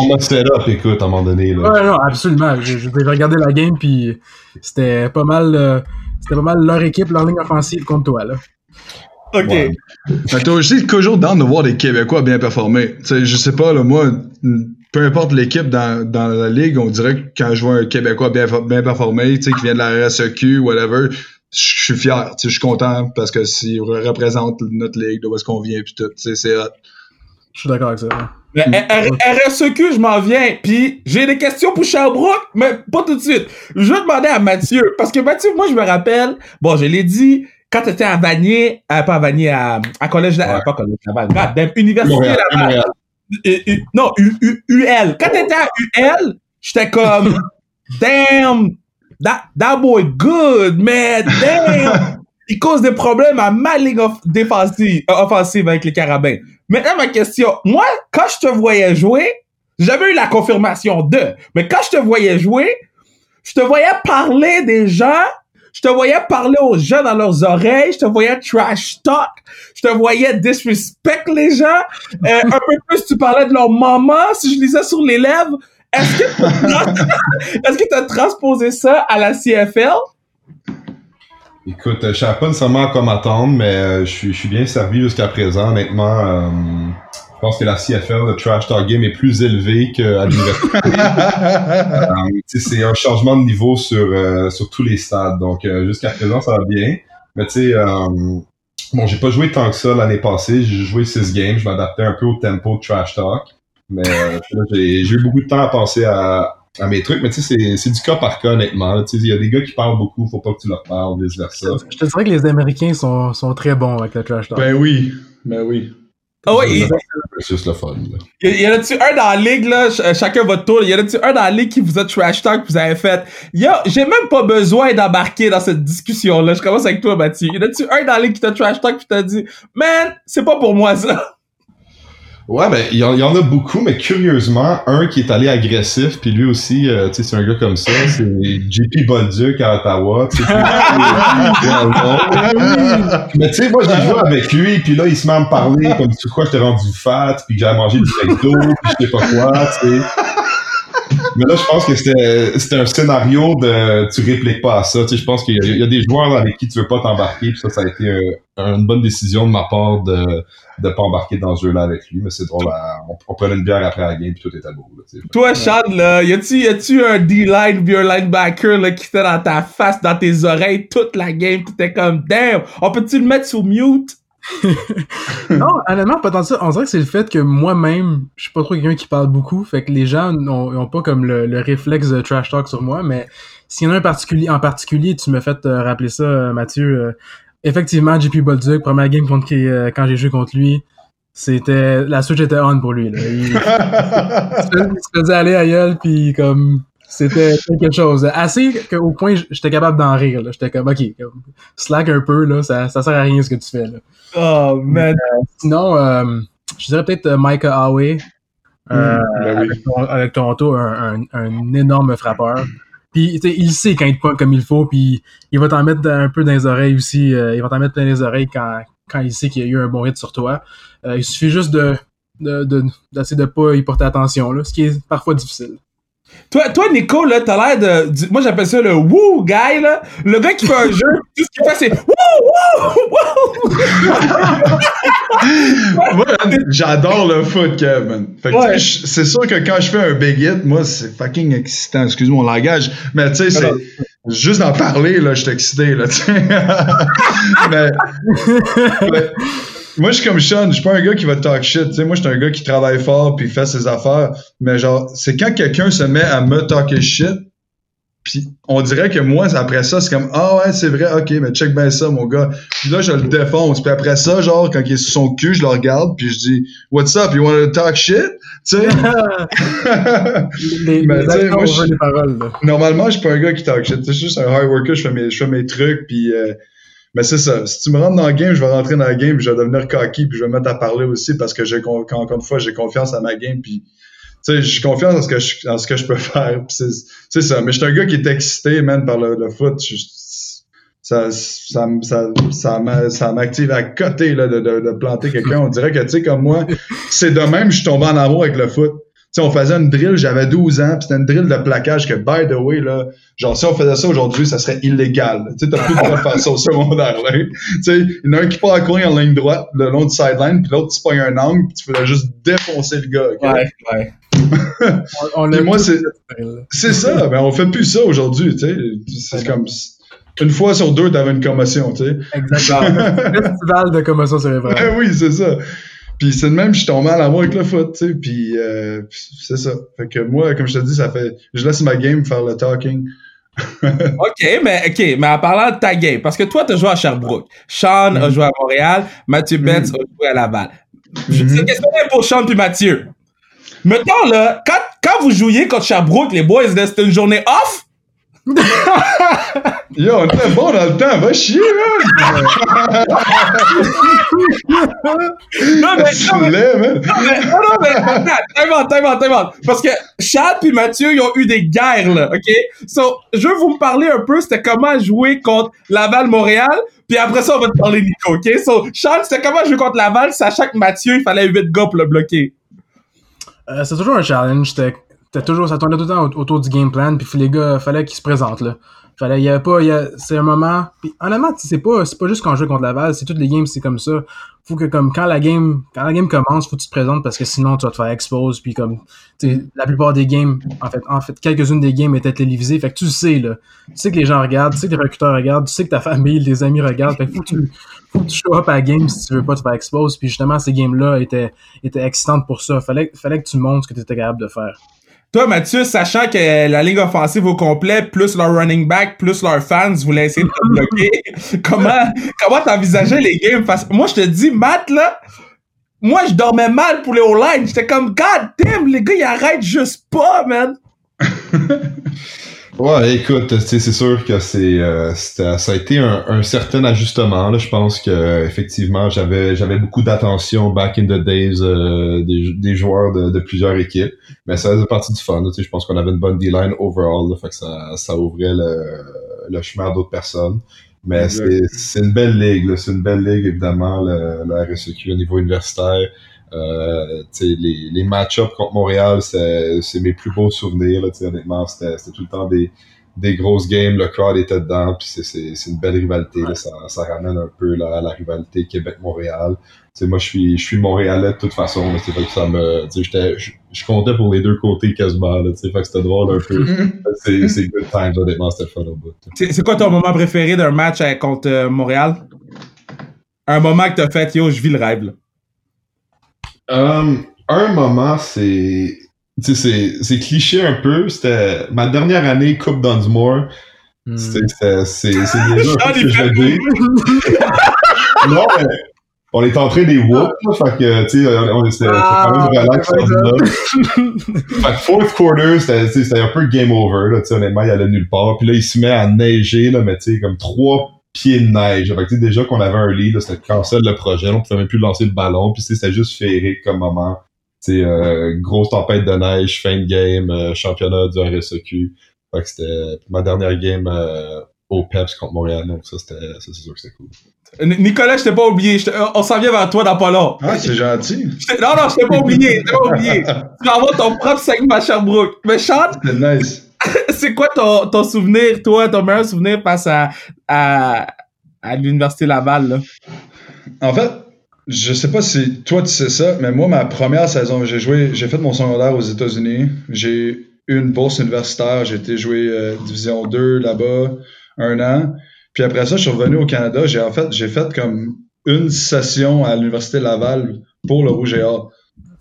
m'a set up, écoute, à un moment donné. Là. Ouais, non, absolument. J'ai regardé la game, puis c'était pas mal euh, c'était pas mal leur équipe, leur ligne offensive contre toi, là. OK. Ouais. aussi, toujours dans de voir des Québécois bien performer. sais, je sais pas, là, moi, peu importe l'équipe dans, dans la ligue, on dirait que quand je vois un Québécois bien, bien performé, qui vient de la RSEQ, whatever, je suis fier, je suis content parce que s'il représente notre ligue, de où est-ce qu'on vient, puis tout, c'est Je suis d'accord avec ça. Mais RSEQ, je m'en viens, puis j'ai des questions pour Sherbrooke, mais pas tout de suite. Je vais demander à Mathieu, parce que Mathieu, moi, je me rappelle, bon, je l'ai dit, quand tu étais à Vanier, euh, pas à Vanier, à, à Collège, ouais. pas Collège Laval, Université Laval. Non, UL. Quand tu étais à UL, j'étais comme, damn, that, that boy good, man. Damn. Il cause des problèmes à ma ligne défensive, euh, offensive avec les carabins. Maintenant, ma question. Moi, quand je te voyais jouer, j'ai jamais eu la confirmation de, mais quand je te voyais jouer, je te voyais parler des gens, je te voyais parler aux gens dans leurs oreilles, je te voyais trash talk, je te voyais disrespect les gens, euh, un peu plus tu parlais de leur maman, si je lisais sur les lèvres, est-ce que tu as transposé ça à la CFL? Écoute, je sais pas nécessairement à quoi m'attendre, mais euh, je suis, bien servi jusqu'à présent. Honnêtement, euh, Je pense que la CFL, le trash talk game, est plus élevé qu'à l'université. Euh, c'est un changement de niveau sur, euh, sur tous les stades. Donc, euh, jusqu'à présent, ça va bien. Mais tu sais, bon, j'ai pas joué tant que ça l'année passée. J'ai joué six games. Je m'adaptais un peu au tempo de trash talk. Mais j'ai eu beaucoup de temps à penser à, à mes trucs, mais tu sais, c'est du cas par cas, honnêtement. Tu sais, il y a des gars qui parlent beaucoup, faut pas que tu leur parles, vice versa. Je te dirais que les Américains sont, sont très bons avec le trash talk. Ben oui, ben oui. Ah ouais, c'est juste le fun. Là. Y, y en a-tu un dans la ligue, là, chacun votre tour, y en a-tu un dans la ligue qui vous a trash talk que vous avez fait? Yo, j'ai même pas besoin d'embarquer dans cette discussion-là. Je commence avec toi, Mathieu. Y en a-tu un dans la ligue qui t'a trash talk qui t'a dit, man, c'est pas pour moi ça? Ouais, ben, il y, en a beaucoup, mais curieusement, un qui est allé agressif, puis lui aussi, euh, tu sais, c'est un gars comme ça, c'est JP Bolduc à Ottawa, tu sais. mais tu sais, moi, j'ai joué avec lui, puis là, il se met à me parler comme, tu quoi, j'étais rendu fat, puis que j'avais mangé du McDo, puis je sais pas quoi, tu sais. Mais là, je pense que c'était un scénario de tu répliques pas à ça. Tu sais, je pense qu'il y, a des joueurs avec qui tu veux pas t'embarquer. Ça, ça a été une bonne décision de ma part de de pas embarquer dans ce jeu-là avec lui. Mais c'est drôle. on, prenait une bière après la game puis tout était beau. Là, Toi, Sean, là, y a-tu un D-line puis un linebacker qui était dans ta face, dans tes oreilles toute la game? T'étais comme damn. On peut-tu le mettre sous mute? non, honnêtement, pas tant ça. On dirait que c'est le fait que moi-même, je suis pas trop quelqu'un qui parle beaucoup, fait que les gens n'ont pas comme le, réflexe de trash talk sur moi, mais s'il y en a un particulier, en particulier, tu me fait euh, rappeler ça, euh, Mathieu. Euh, effectivement, JP Bolduc, première game contre quand j'ai joué contre lui, c'était la switch était on pour lui. Là. Il, se faisait aller à gueule, puis comme c'était quelque chose. Assez qu'au point j'étais capable d'en rire. J'étais comme, OK, slack un peu, là, ça, ça sert à rien ce que tu fais. Là. Oh, man. Euh, sinon, euh, je dirais peut-être euh, Micah Howey. Euh, mm, ben avec, Toronto, un, un, énorme frappeur. Puis il sait quand il te pointe comme il faut, puis il va t'en mettre un peu dans les oreilles aussi. il va t'en mettre dans les oreilles quand, quand il sait qu'il y a eu un bon hit sur toi. il suffit juste de d'essayer de, de, pas y porter attention, là, ce qui est parfois difficile. Toi, toi, Nico, là, t'as l'air de, moi, j'appelle ça le woo guy, là. Le gars qui fait un jeu, tout ce qu'il fait, c'est woo, woo, woo. moi, j'adore le foot, Kevin. Fait que, c'est sûr que quand je fais un big hit, moi, c'est fucking excitant. Excuse mon langage. Mais, tu sais, c'est, juste d'en parler, là, je suis excité, là, tu mais, mais moi, je suis comme Sean, je suis pas un gars qui va talk shit. sais moi, je suis un gars qui travaille fort puis fait ses affaires. Mais genre, c'est quand quelqu'un se met à me talker shit, puis on dirait que moi, après ça, c'est comme Ah ouais, c'est vrai, ok, mais check bien ça, mon gars. Puis là, je le défonce. Puis après ça, genre, quand il est sur son cul, je le regarde, puis je dis What's up, you wanna talk shit? Tu sais? les, paroles, Normalement, je suis pas un gars qui talk shit. Je suis juste un hard worker, je fais mes, je fais mes trucs, puis. Euh, mais c'est ça. Si tu me rentres dans le game, je vais rentrer dans le game, je vais devenir cocky, puis je vais me mettre à parler aussi parce que j'ai encore une fois, j'ai confiance à ma game, puis tu sais, j'ai confiance en ce que je, en ce que je peux faire. C'est ça. Mais je suis un gars qui est excité, man, par le, foot. ça, ça, ça, ça, m'active à côté là, de, de, de planter quelqu'un. On dirait que, tu sais, comme moi, c'est de même, je suis tombé en amour avec le foot on faisait une drill, j'avais 12 ans, puis c'était une drill de plaquage que, by the way, là, genre, si on faisait ça aujourd'hui, ça serait illégal. Tu sais, t'as plus le droit de faire ça au secondaire, là. Tu sais, il y en a un qui part à courir en ligne droite, le long du sideline, puis l'autre, tu pognes un angle, puis tu faisais juste défoncer le gars. Ouais, ouais. on, on moi, c'est, c'est ça, ben, on fait plus ça aujourd'hui, tu sais. C'est comme, une fois sur deux, t'avais une commotion, tu sais. Exactement. Festival de commotion cérébrale. Ben oui, c'est ça. Puis c'est de même, je suis tombé à l'amour avec le foot, tu sais. Puis euh, c'est ça. Fait que moi, comme je te dis, ça fait. Je laisse ma game faire le talking. ok, mais ok, mais en parlant de ta game, parce que toi, tu as joué à Sherbrooke. Sean a mm-hmm. joué à Montréal, Mathieu Betts mm-hmm. a joué à Laval. Je mm -hmm. Qu'est-ce qu'on est pour Sean puis Mathieu? Maintenant, là, quand, quand vous jouiez contre Sherbrooke, les boys, c'était une journée off? Yo, on était bon dans le temps, va chier, man! non, mais, non, mais, non, mais, non, non, mais, attends, Parce que Chad puis Mathieu, ils ont eu des guerres, là, OK? So, je veux vous me parler un peu, c'était comment jouer contre Laval-Montréal, puis après ça, on va te parler Nico, OK? So, Chad, c'était comment jouer contre Laval, sachant que Mathieu, il fallait 8 gars pour le bloquer. Euh, c'est toujours un challenge, c'était toujours, ça tournait tout le temps autour du game plan, puis les gars, fallait qu'ils se présentent, là. Fallait, il y avait pas, c'est un moment, puis honnêtement, c'est pas, c'est pas juste quand on joue contre Laval, c'est toutes les games, c'est comme ça. Faut que, comme, quand la game, quand la game commence, faut que tu te présentes parce que sinon, tu vas te faire expose, puis comme, la plupart des games, en fait, en fait, quelques-unes des games étaient télévisées, fait que tu sais, là. Tu sais que les gens regardent, tu sais que les recruteurs regardent, tu sais que ta famille, tes amis regardent, fait que faut que tu, faut que tu show up à la game si tu veux pas te faire expose, puis justement, ces games-là étaient, étaient excitantes pour ça. Fallait, fallait que tu montres ce que tu étais capable de faire. Toi, Mathieu, sachant que la ligue offensive au complet, plus leur running back, plus leurs fans voulaient essayer de te bloquer, comment, comment t'envisageais les games? Parce moi, je te dis, Matt, là, moi, je dormais mal pour les O-line. J'étais comme, God damn, les gars, ils arrêtent juste pas, man. Ouais, écoute, c'est sûr que c'est euh, ça a été un, un, certain ajustement. Là. Je pense que effectivement, j'avais j'avais beaucoup d'attention back in the days euh, des, des, joueurs de, de, plusieurs équipes, mais ça faisait partie du fun. Là, je pense qu'on avait une bonne D-line overall, là, fait que ça, ça ouvrait le, le chemin à d'autres personnes. Mais c'est une belle ligue, c'est une belle ligue évidemment, le, la RSEQ au niveau universitaire. Euh, les, les match-ups contre Montréal, c'est mes plus beaux souvenirs. Là, honnêtement, c'était tout le temps des, des grosses games. Le crowd était dedans, puis c'est une belle rivalité. Là, ça, ça ramène un peu la, la rivalité Québec-Montréal. Moi, je suis, je suis Montréalais de toute façon. Que ça me, je, je comptais pour les deux côtés quasiment. Là, fait que c'était drôle un peu. c'est good times, honnêtement, c'était fun au bout. C'est quoi ton moment préféré d'un match contre euh, Montréal? Un moment que t'as fait, yo, je vis le rêve. Là. Um, un moment, c'est. C'est cliché un peu. C'était ma dernière année Coupe Dunsmore. Hmm. C'est déjà un que je dis. non, mais on est entré des whoops, fait que, tu sais, on était ah, quand même relax Fait que fourth quarter, c'était un peu game over, là, tu sais, honnêtement, il allait nulle part. Puis là, il se met à neiger, là, mais tu sais, comme trois pied de neige. Fait que, déjà qu'on avait un lead, c'était cancel le projet, on pouvait même plus lancer le ballon, puis c'était juste féerique comme moment. c'est euh, grosse tempête de neige, fin de game, euh, championnat du RSEQ. Fait que c'était ma dernière game euh, au PEPS contre Montréal, donc ça, c'était, c'est sûr que c'était cool. Nicolas, je t'ai pas oublié. On s'en vient vers toi dans pas long. Ah, c'est gentil. Non, non, je t'ai pas oublié. Je t'ai pas oublié. tu vas avoir ton propre segment à Sherbrooke. Mais Sean? C'est nice. c'est quoi ton, ton, souvenir, toi, ton meilleur souvenir face à, à, à l'Université Laval, là? En fait, je sais pas si toi tu sais ça, mais moi, ma première saison, j'ai joué, j'ai fait mon secondaire aux États-Unis. J'ai eu une bourse universitaire. J'ai été jouer euh, Division 2 là-bas un an. Puis après ça, je suis revenu au Canada. J'ai en fait, j'ai fait comme une session à l'Université Laval pour le Rouge et Or.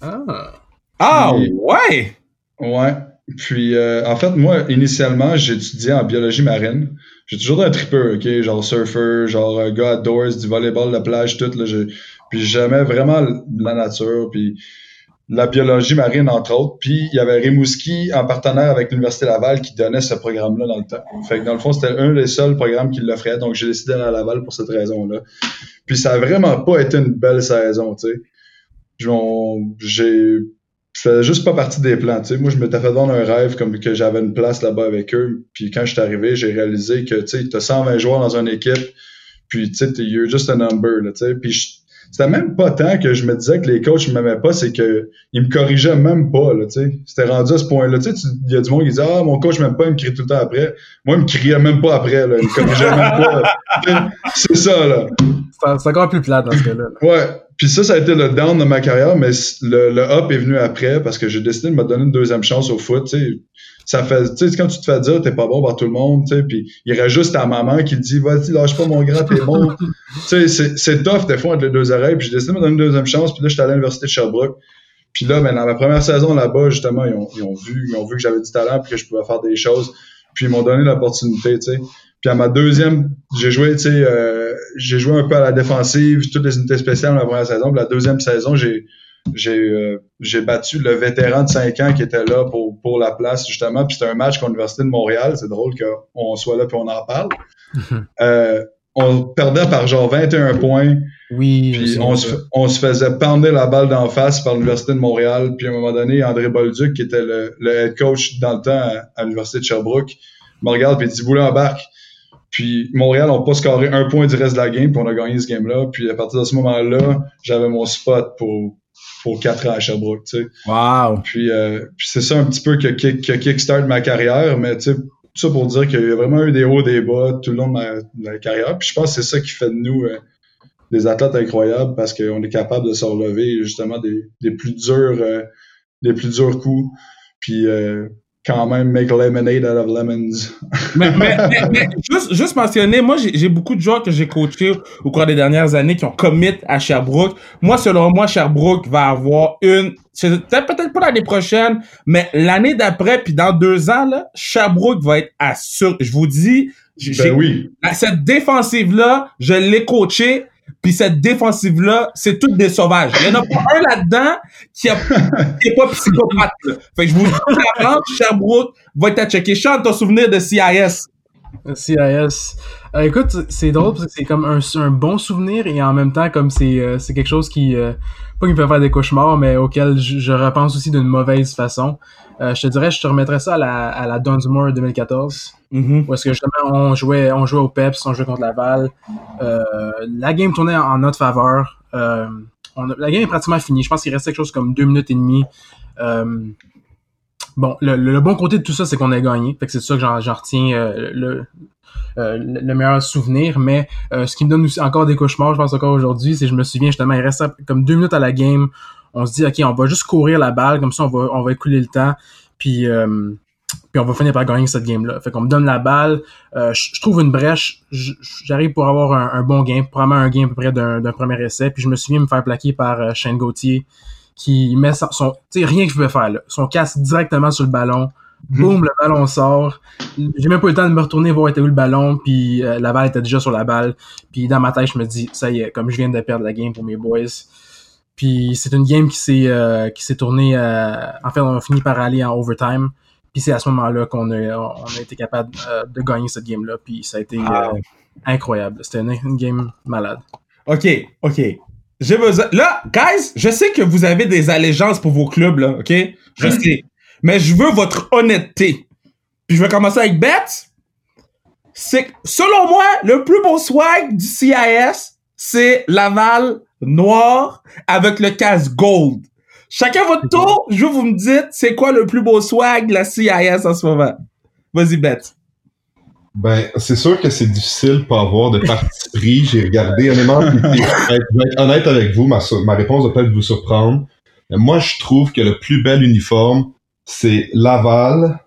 Ah, ah ouais! Ouais. Puis, euh, en fait, moi, initialement, j'étudiais en biologie marine. J'ai toujours un tripper, OK? Genre surfer, genre euh, gars outdoors, du volleyball, la plage, tout. Là, puis j'aimais vraiment la nature, puis la biologie marine, entre autres. Puis il y avait Rimouski en partenaire avec l'Université Laval qui donnait ce programme-là dans le temps. Fait que dans le fond, c'était un des seuls programmes qui l'offrait. Donc j'ai décidé d'aller à Laval pour cette raison-là. Puis ça a vraiment pas été une belle saison, tu sais. J'ai je faisais juste pas partie des plans. Tu sais, moi, je m'étais fait vendre un rêve comme que j'avais une place là-bas avec eux. Puis quand je suis arrivé, j'ai réalisé que tu sais, as 120 joueurs dans une équipe. Puis tu sais, you're just a number. Là, tu sais. Puis c'était même pas tant que je me disais que les coachs m'aimaient pas, c'est que ils me corrigeaient même pas. Là, tu sais. C'était rendu à ce point-là. Tu sais, il y a du monde qui disait Ah, mon coach m'aime pas, il me crie tout le temps après. Moi, il me criait même pas après. Là. Il me corrigeait même pas. C'est ça, là. C'est encore plus plat dans ce cas-là. Ouais. Puis ça, ça a été le down de ma carrière, mais le, le up est venu après parce que j'ai décidé de me donner une deuxième chance au foot. Tu sais, ça fait, tu sais, quand tu te fais dire t'es pas bon par tout le monde, tu sais, puis il reste juste ta maman qui te dit vas-y lâche pas mon grand, t'es bon. tu sais, c'est tough des fois entre les deux oreilles. Puis j'ai décidé de me donner une deuxième chance. Puis là, j'étais à l'université de Sherbrooke. Puis là, ben, dans ma première saison là-bas, justement, ils ont, ils ont vu, ils ont vu que j'avais du talent, puis que je pouvais faire des choses. Puis ils m'ont donné l'opportunité, tu sais. Puis à ma deuxième, j'ai joué, tu sais, euh, j'ai joué un peu à la défensive, toutes les unités spéciales dans la première saison. Puis la deuxième saison, j'ai j'ai euh, j'ai battu le vétéran de 5 ans qui était là pour, pour la place, justement. Puis c'était un match contre l'Université de Montréal. C'est drôle qu'on soit là puis on en parle. euh, on perdait par genre 21 points. Oui. Puis on se, on se faisait pendre la balle d'en face par l'Université de Montréal. Puis à un moment donné, André Bolduc, qui était le, le head coach dans le temps à, à l'Université de Sherbrooke, me regarde et dit Vous embarque. Puis Montréal n'a pas scoré un point du reste de la game, puis on a gagné ce game-là. Puis à partir de ce moment-là, j'avais mon spot pour, pour quatre ans à Sherbrooke, tu sais. Wow. Puis, euh, puis c'est ça un petit peu que, kick- que kickstart ma carrière, mais tu sais, tout ça pour dire qu'il y a vraiment eu des hauts, des bas tout le long de ma, de ma carrière. Puis je pense que c'est ça qui fait de nous euh, des athlètes incroyables parce qu'on est capable de se relever justement des, des plus durs euh, des plus durs coups. Puis euh, quand même make lemonade out of lemons. mais, mais, mais, mais juste, juste mentionner, moi, j'ai beaucoup de joueurs que j'ai coachés au cours des dernières années qui ont commit à Sherbrooke. Moi, selon moi, Sherbrooke va avoir une, c'est peut-être pas l'année prochaine, mais l'année d'après, puis dans deux ans, là, Sherbrooke va être assur. Je vous dis, Ben oui. cette défensive-là, je l'ai coachée, puis cette défensive-là, c'est toutes des sauvages. Il y en a pas un là-dedans qui, a, qui est pas psychopathe. Là. Fait que je vous dis, Sherbrooke va être à checker. Chante ton souvenir de CIS. CIS. Euh, écoute, c'est drôle parce que c'est comme un, un bon souvenir et en même temps comme c'est euh, quelque chose qui euh, pas qui me fait faire des cauchemars mais auquel je, je repense aussi d'une mauvaise façon. Je te dirais, je te remettrais ça à la à la Dunsmore 2014 où est-ce que justement on jouait on jouait au Peps, on jouait contre Laval. La game tournait en, en notre faveur. On a- la game est pratiquement finie. Je pense qu'il restait quelque chose comme deux minutes et demie. Bon, le, bon côté de tout ça, c'est qu'on a gagné. Fait que c'est ça que j'en, retiens euh, le, euh, le le meilleur souvenir. Mais euh, ce qui me donne encore des cauchemars, je pense encore aujourd'hui, c'est que je me souviens justement, il reste comme deux minutes à la game. On se dit, OK, on va juste courir la balle, comme ça on va, écouler le temps. Puis, on va finir par gagner cette game-là. Fait qu'on me donne la balle, je trouve une brèche, j'arrive pour avoir un, bon game, probablement un game à peu près d'un, premier essai. Puis je me souviens me faire plaquer par Shane Gauthier qui met son, son tu sais, rien que je pouvais faire là. Son casque directement sur le ballon. Boum, le ballon sort. J'ai même pas eu le temps de me retourner voir était où le ballon, puis euh, la balle était déjà sur la balle. Puis dans ma tête, je me dis, ça y est, comme je viens de perdre la game pour mes boys. Puis c'est une game qui s'est euh, qui s'est tournée. euh, en fait, on a fini par aller en overtime. Puis c'est à ce moment-là qu'on a on a été capable euh, de gagner cette game-là. Puis ça a été euh, Wow. incroyable. C'était une, une game malade. OK, OK. J'ai besoin... Là, guys, je sais que vous avez des allégeances pour vos clubs, là, OK? Je sais. Mais je veux votre honnêteté. Puis je vais commencer avec Beth. C'est selon moi, le plus beau swag du CIS, c'est Laval noir avec le casque gold. Chacun votre tour, je veux que vous me dites c'est quoi le plus beau swag de la CIS en ce moment? Vas-y, Beth. Ben, c'est sûr que c'est difficile de pas avoir de parti pris. J'ai regardé, honnêtement, je vais être- honnête avec vous, ma, ma réponse va peut-être vous surprendre. Mais moi, je trouve que le plus bel uniforme, c'est Laval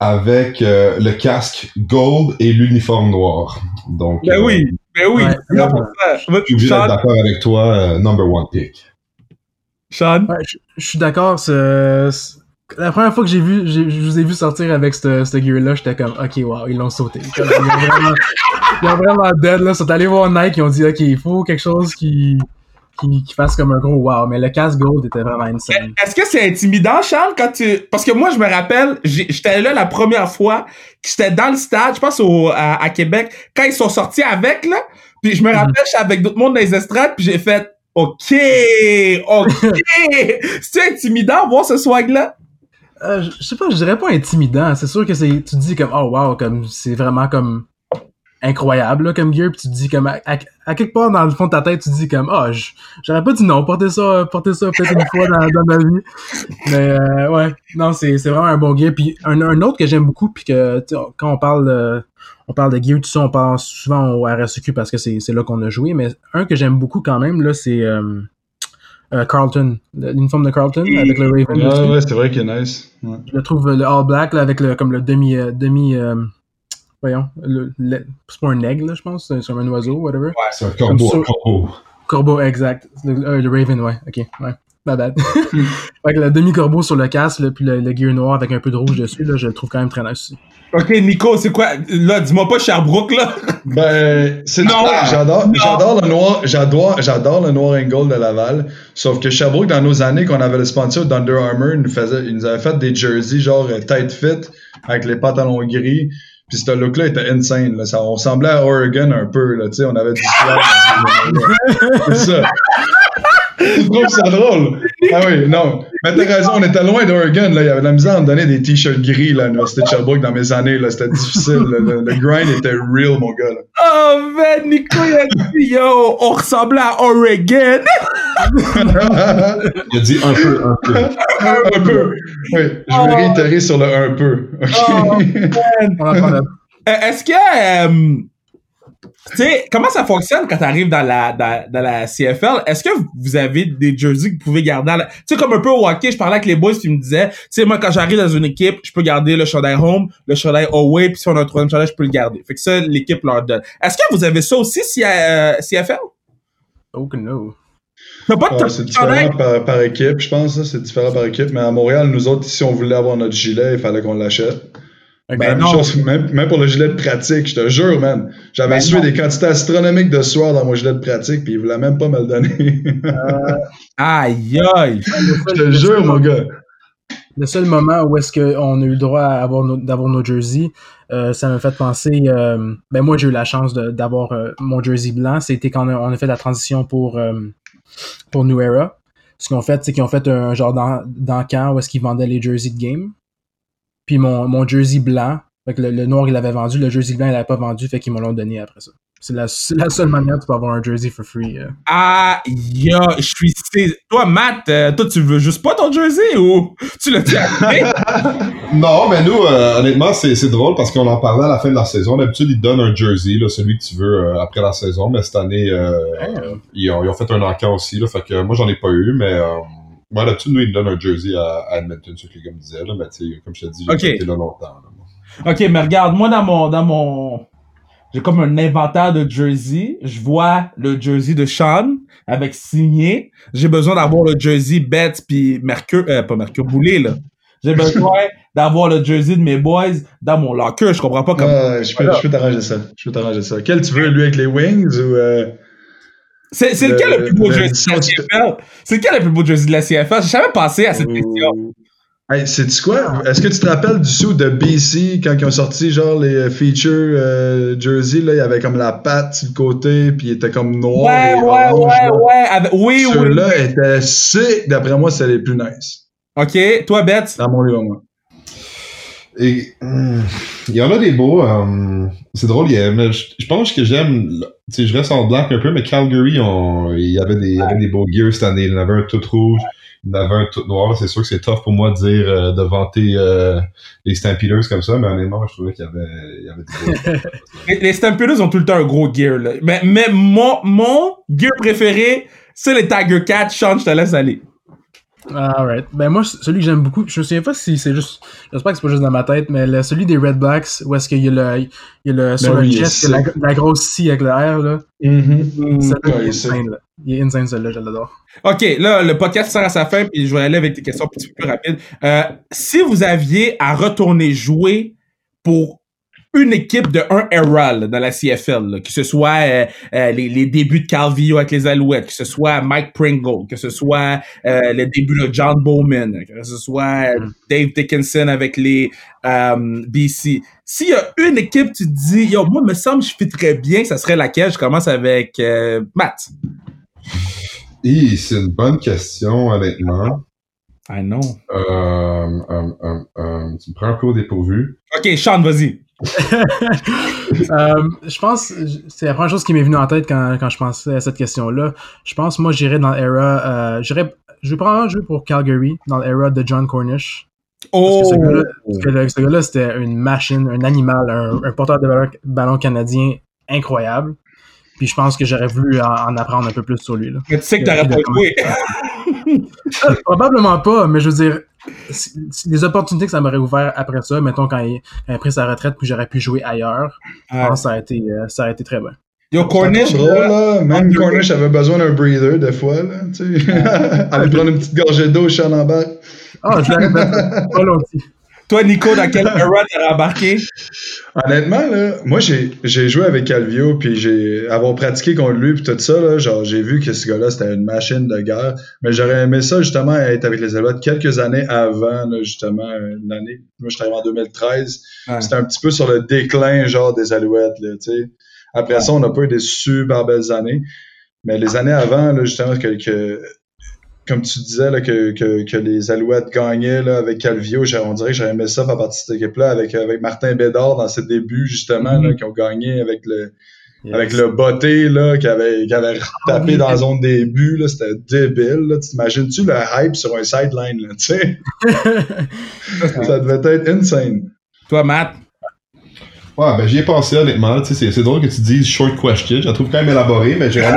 avec euh, le casque gold et l'uniforme noir. Donc, Ben euh, oui, ben oui. Ouais. 100%. je suis obligé d'être Sean, d'accord avec toi, euh, number one pick. Sean? Ouais, je, je suis d'accord. c'est- La première fois que j'ai vu, j'ai- je vous ai vu sortir avec ce ce gear-là, j'étais comme, ok, wow, ils l'ont sauté. Ils ont vraiment, ils ont vraiment dead, là. Ils sont allés voir Nike, ils ont dit, ok, il faut quelque chose qui, qui, qui fasse comme un gros wow. Mais le casque gold était vraiment insane. Est-ce que c'est intimidant, Charles, quand tu... Parce que moi, je me rappelle, j'étais là la première fois, que j'étais dans le stade, je pense au, à, à Québec, quand ils sont sortis avec, là, puis je me rappelle, j'étais avec d'autres mondes dans les estrades, puis j'ai fait, OK, OK. C'est intimidant, voir ce swag-là? Euh, je sais pas, je dirais pas intimidant. C'est sûr que c'est, tu te dis comme, oh wow, comme, c'est vraiment comme incroyable, là, comme gear, puis tu te dis comme, à, quelque part dans le fond de ta tête, tu te dis comme, oh, j'aurais pas dit non, porter ça, porter ça peut-être une fois dans, ma vie. Mais, euh, ouais, non, c'est, c'est vraiment un bon gear. Puis un, autre que j'aime beaucoup, puis que, quand on parle de, on parle de gear, tout ça, on pense souvent au RSEQ parce que c'est, c'est là qu'on a joué, mais un que j'aime beaucoup quand même, là, c'est, euh, Carlton, l'uniforme de Carlton avec le Raven. Ouais, dessus. ouais, c'est vrai qu'il est nice. Ouais. Je le trouve euh, le all black là, avec le comme le demi euh, demi euh, voyons le, le- c'est pas un aigle là, je pense c'est un oiseau whatever C'est un corbeau, corbeau. corbeau exact le, euh, le raven ouais ok ouais my bad fait que le demi corbeau sur le casque là, puis le, le gear noir avec un peu de rouge dessus là je le trouve quand même très nice aussi OK, Nico, c'est quoi? Là, dis-moi pas Sherbrooke, là. Ben, c'est Non! j'adore, Non! j'adore le noir, j'adore, j'adore le noir and gold de Laval. Sauf que Sherbrooke, dans nos années qu'on avait le sponsor d'Under Armour, il nous faisait, il nous avait fait des jerseys genre euh, tight fit avec les pantalons gris. Puis ce look-là était insane. Là. Ça, on ressemblait à Oregon un peu. Là, tu sais, on avait du années-là. C'est ça. Je trouve ça drôle? Ah oui, non. Mais t'as raison, on était loin d'Oregon. Là. Il y avait de la misère à me donner des t-shirts gris là, à l'Université de Sherbrooke dans mes années. Là. C'était difficile. Le, le- le grind était real, mon gars. Là. Oh, man, Nico, il a dit, yo, on ressemblait à Oregon. Il a dit un peu, un peu. un peu. Oui, je vais réitérer sur le un peu. OK? Oh. Parle Euh, Est-ce que, euh, tu sais, comment ça fonctionne quand tu arrives dans la, dans, dans la CFL? Est-ce que vous avez des jerseys que vous pouvez garder? la- Tu sais, comme un peu au hockey, je parlais avec les boys ils me disaient, tu sais, moi, quand j'arrive dans une équipe, je peux garder le chandail home, le chandail away, puis si on a un troisième chandail, je peux le garder. Fait que ça, l'équipe leur donne. Est-ce que vous avez ça aussi, si, euh, CFL? Oh que no. Ouais, c'est différent par, par équipe, je pense. C'est différent par équipe. Mais à Montréal, nous autres, si on voulait avoir notre gilet, il fallait qu'on l'achète. Ben Même, non. chose, même, même pour le gilet de pratique, je te jure, man. J'avais Ben sué des quantités astronomiques de sueur dans mon gilet de pratique, puis ils voulaient même pas me le donner. Aïe, aïe. je te jure, mon gars. Le seul moment où est-ce qu'on a eu le droit nos- d'avoir nos jerseys, euh, ça m'a fait penser. euh, ben moi, j'ai eu la chance d'avoir euh, mon jersey blanc. C'était quand on a, on a fait la transition pour euh, pour New Era. Ce qu'ils ont fait, c'est qu'ils ont fait un genre dans, dans camp où est-ce qu'ils vendaient les jerseys de game. Puis mon, mon jersey blanc, fait que le, le noir il l'avait vendu, le jersey blanc il l'avait pas vendu, fait qu'ils me l'ont donné après ça. C'est la, seule manière de pouvoir avoir un jersey for free. euh. Aïe, je suis... Toi, Matt, euh, toi, tu veux juste pas ton jersey ou tu l'as acheté? Non, mais nous, euh, honnêtement, c'est c'est drôle parce qu'on en parlait à la fin de la saison. D'habitude, ils te donnent un jersey, là, celui que tu veux euh, après la saison, mais cette année, euh, ils, ont, ils ont fait un encamp aussi. Là, fait que moi, j'en ai pas eu, mais euh, moi, d'habitude, nous, ils me donnent un jersey à, à Edmonton, ce que les gars me disaient. Là, mais tu sais, comme je te dis, j'ai été là longtemps. là, moi. Ok, mais regarde, moi dans mon dans mon j'ai comme un inventaire de jersey. Je vois le jersey de Sean avec signé. J'ai besoin d'avoir le jersey Betts puis Mercure, euh, pas Mercure Boulé là. J'ai besoin d'avoir le jersey de mes boys dans mon locker. Je comprends pas comment. Je peux, je peux t'arranger ça. Je peux t'arranger ça. Quel tu veux, lui, avec les wings ou. euh, C'est c'est le- lequel le plus beau jersey de la CFL C'est lequel le plus beau jersey de la CFL J'ai jamais pensé à cette question. Hey, sais-tu quoi? Est-ce que tu te rappelles du sou de BC quand ils ont sorti genre les euh, feature euh, jersey, là, il y avait comme la patte sur le côté, puis il était comme noir. Ouais, et ouais, orange, ouais, là. ouais. Avec- Oui, oui. Ceux-là étaient sick. D'après moi, c'est les plus nice. Ok, toi Betts? Dans mon livre, moi. Hum, il y en a des beaux. hum, c'est drôle, y a- mais je, pense que j'aime. Je reste en blanc un peu, mais Calgary, il y avait des, beaux gears cette année. Il y en avait un tout rouge, il y en avait un tout noir. C'est sûr que c'est tough pour moi de dire euh, de vanter euh, les Stampeders comme ça, mais honnêtement, je trouvais qu'il y avait, y avait des beaux. Les, les Stampeders ont tout le temps un gros gear, là. Mais, mais mon, mon gear préféré, c'est les Tiger Cats. Sean, je te laisse aller. Alright. Ben moi, celui que j'aime beaucoup, je me souviens pas si c'est juste, j'espère que c'est pas juste dans ma tête, mais le- celui des Red Blacks, où est-ce qu'il y a le, il y a le, sur Ben le oui, chest, il y a la, la grosse scie avec le R, là. Mm-hmm. Celui-là, ouais, il est il est insane, là. Il est insane, celui-là, je l'adore. OK, là, le podcast sert à sa fin, puis je vais aller avec des questions un petit peu plus rapides. Euh, si vous aviez à retourner jouer pour une équipe de un era là, dans la CFL, là, que ce soit euh, euh, les, les débuts de Calvillo avec les Alouettes, que ce soit Mike Pringle, que ce soit euh, le début de John Bowman, que ce soit euh, Dave Dickinson avec les euh, BC. S'il y a une équipe, tu te dis, yo, moi, me semble, je fitterais bien, ça serait laquelle? Je commence avec euh, Matt. C'est une bonne question, honnêtement. Ah. Euh, euh, euh, euh, tu me prends un peu au dépourvu. OK, Sean, vas-y. Euh, je pense, c'est la première chose qui m'est venue en tête quand, quand je pensais à cette question-là. Je pense, moi, j'irais dans l'era, euh, j'irais, je vais probablement jouer pour Calgary, dans l'era de John Cornish. Oh! que ce gars-là, parce que le- ce gars-là, c'était une machine, un animal, un, un porteur de ballon, ballon canadien incroyable. Puis je pense que j'aurais voulu en, en apprendre un peu plus sur lui. Là. Mais tu sais que t'aurais pas joué. Euh, Probablement pas, mais je veux dire, les opportunités que ça m'aurait ouvert après ça, mettons quand il, quand il a pris sa retraite puis j'aurais pu jouer ailleurs, je pense que ça a été, euh, ça a été très bien. Yo, Cornish, drôle, là. Même. Cornish avait besoin d'un breather, des fois, là. Tu sais. Aller prendre une petite gorgée d'eau, Sean en bas. Ah, je l'aurais fait volontiers. Toi, Nico, dans quel era t'aurais embarqué? Honnêtement, là, moi, j'ai, j'ai joué avec Calvio, puis j'ai, avoir pratiqué contre lui, puis tout ça, là, genre, j'ai vu que ce gars-là, c'était une machine de guerre. Mais j'aurais aimé ça, justement, être avec les Alouettes quelques années avant, là, justement, l'année. Moi, je suis arrivé en 2013. Ouais. C'était un petit peu sur le déclin, genre, des Alouettes, là, tu sais. Après ça, on n'a pas eu des super belles années. Mais les années avant, là, justement, que, que- comme tu disais, là, que, que, que les Alouettes gagnaient là, avec Calvio, on dirait que j'aurais aimé ça faire partie de cette équipe-là avec, avec Martin Bédard dans ses débuts, justement, là, qui ont gagné avec le, avec le botté là, qui avait, qui avait tapé dans la zone des buts, là, c'était débile. T'imagines-tu le hype sur un sideline, là, tu sais? ça devait être insane. Toi, Matt? Ouais, ben j'y ai pensé honnêtement. Tu sais, c'est drôle que tu dises short question. Je la trouve quand même élaborée, mais j'ai Je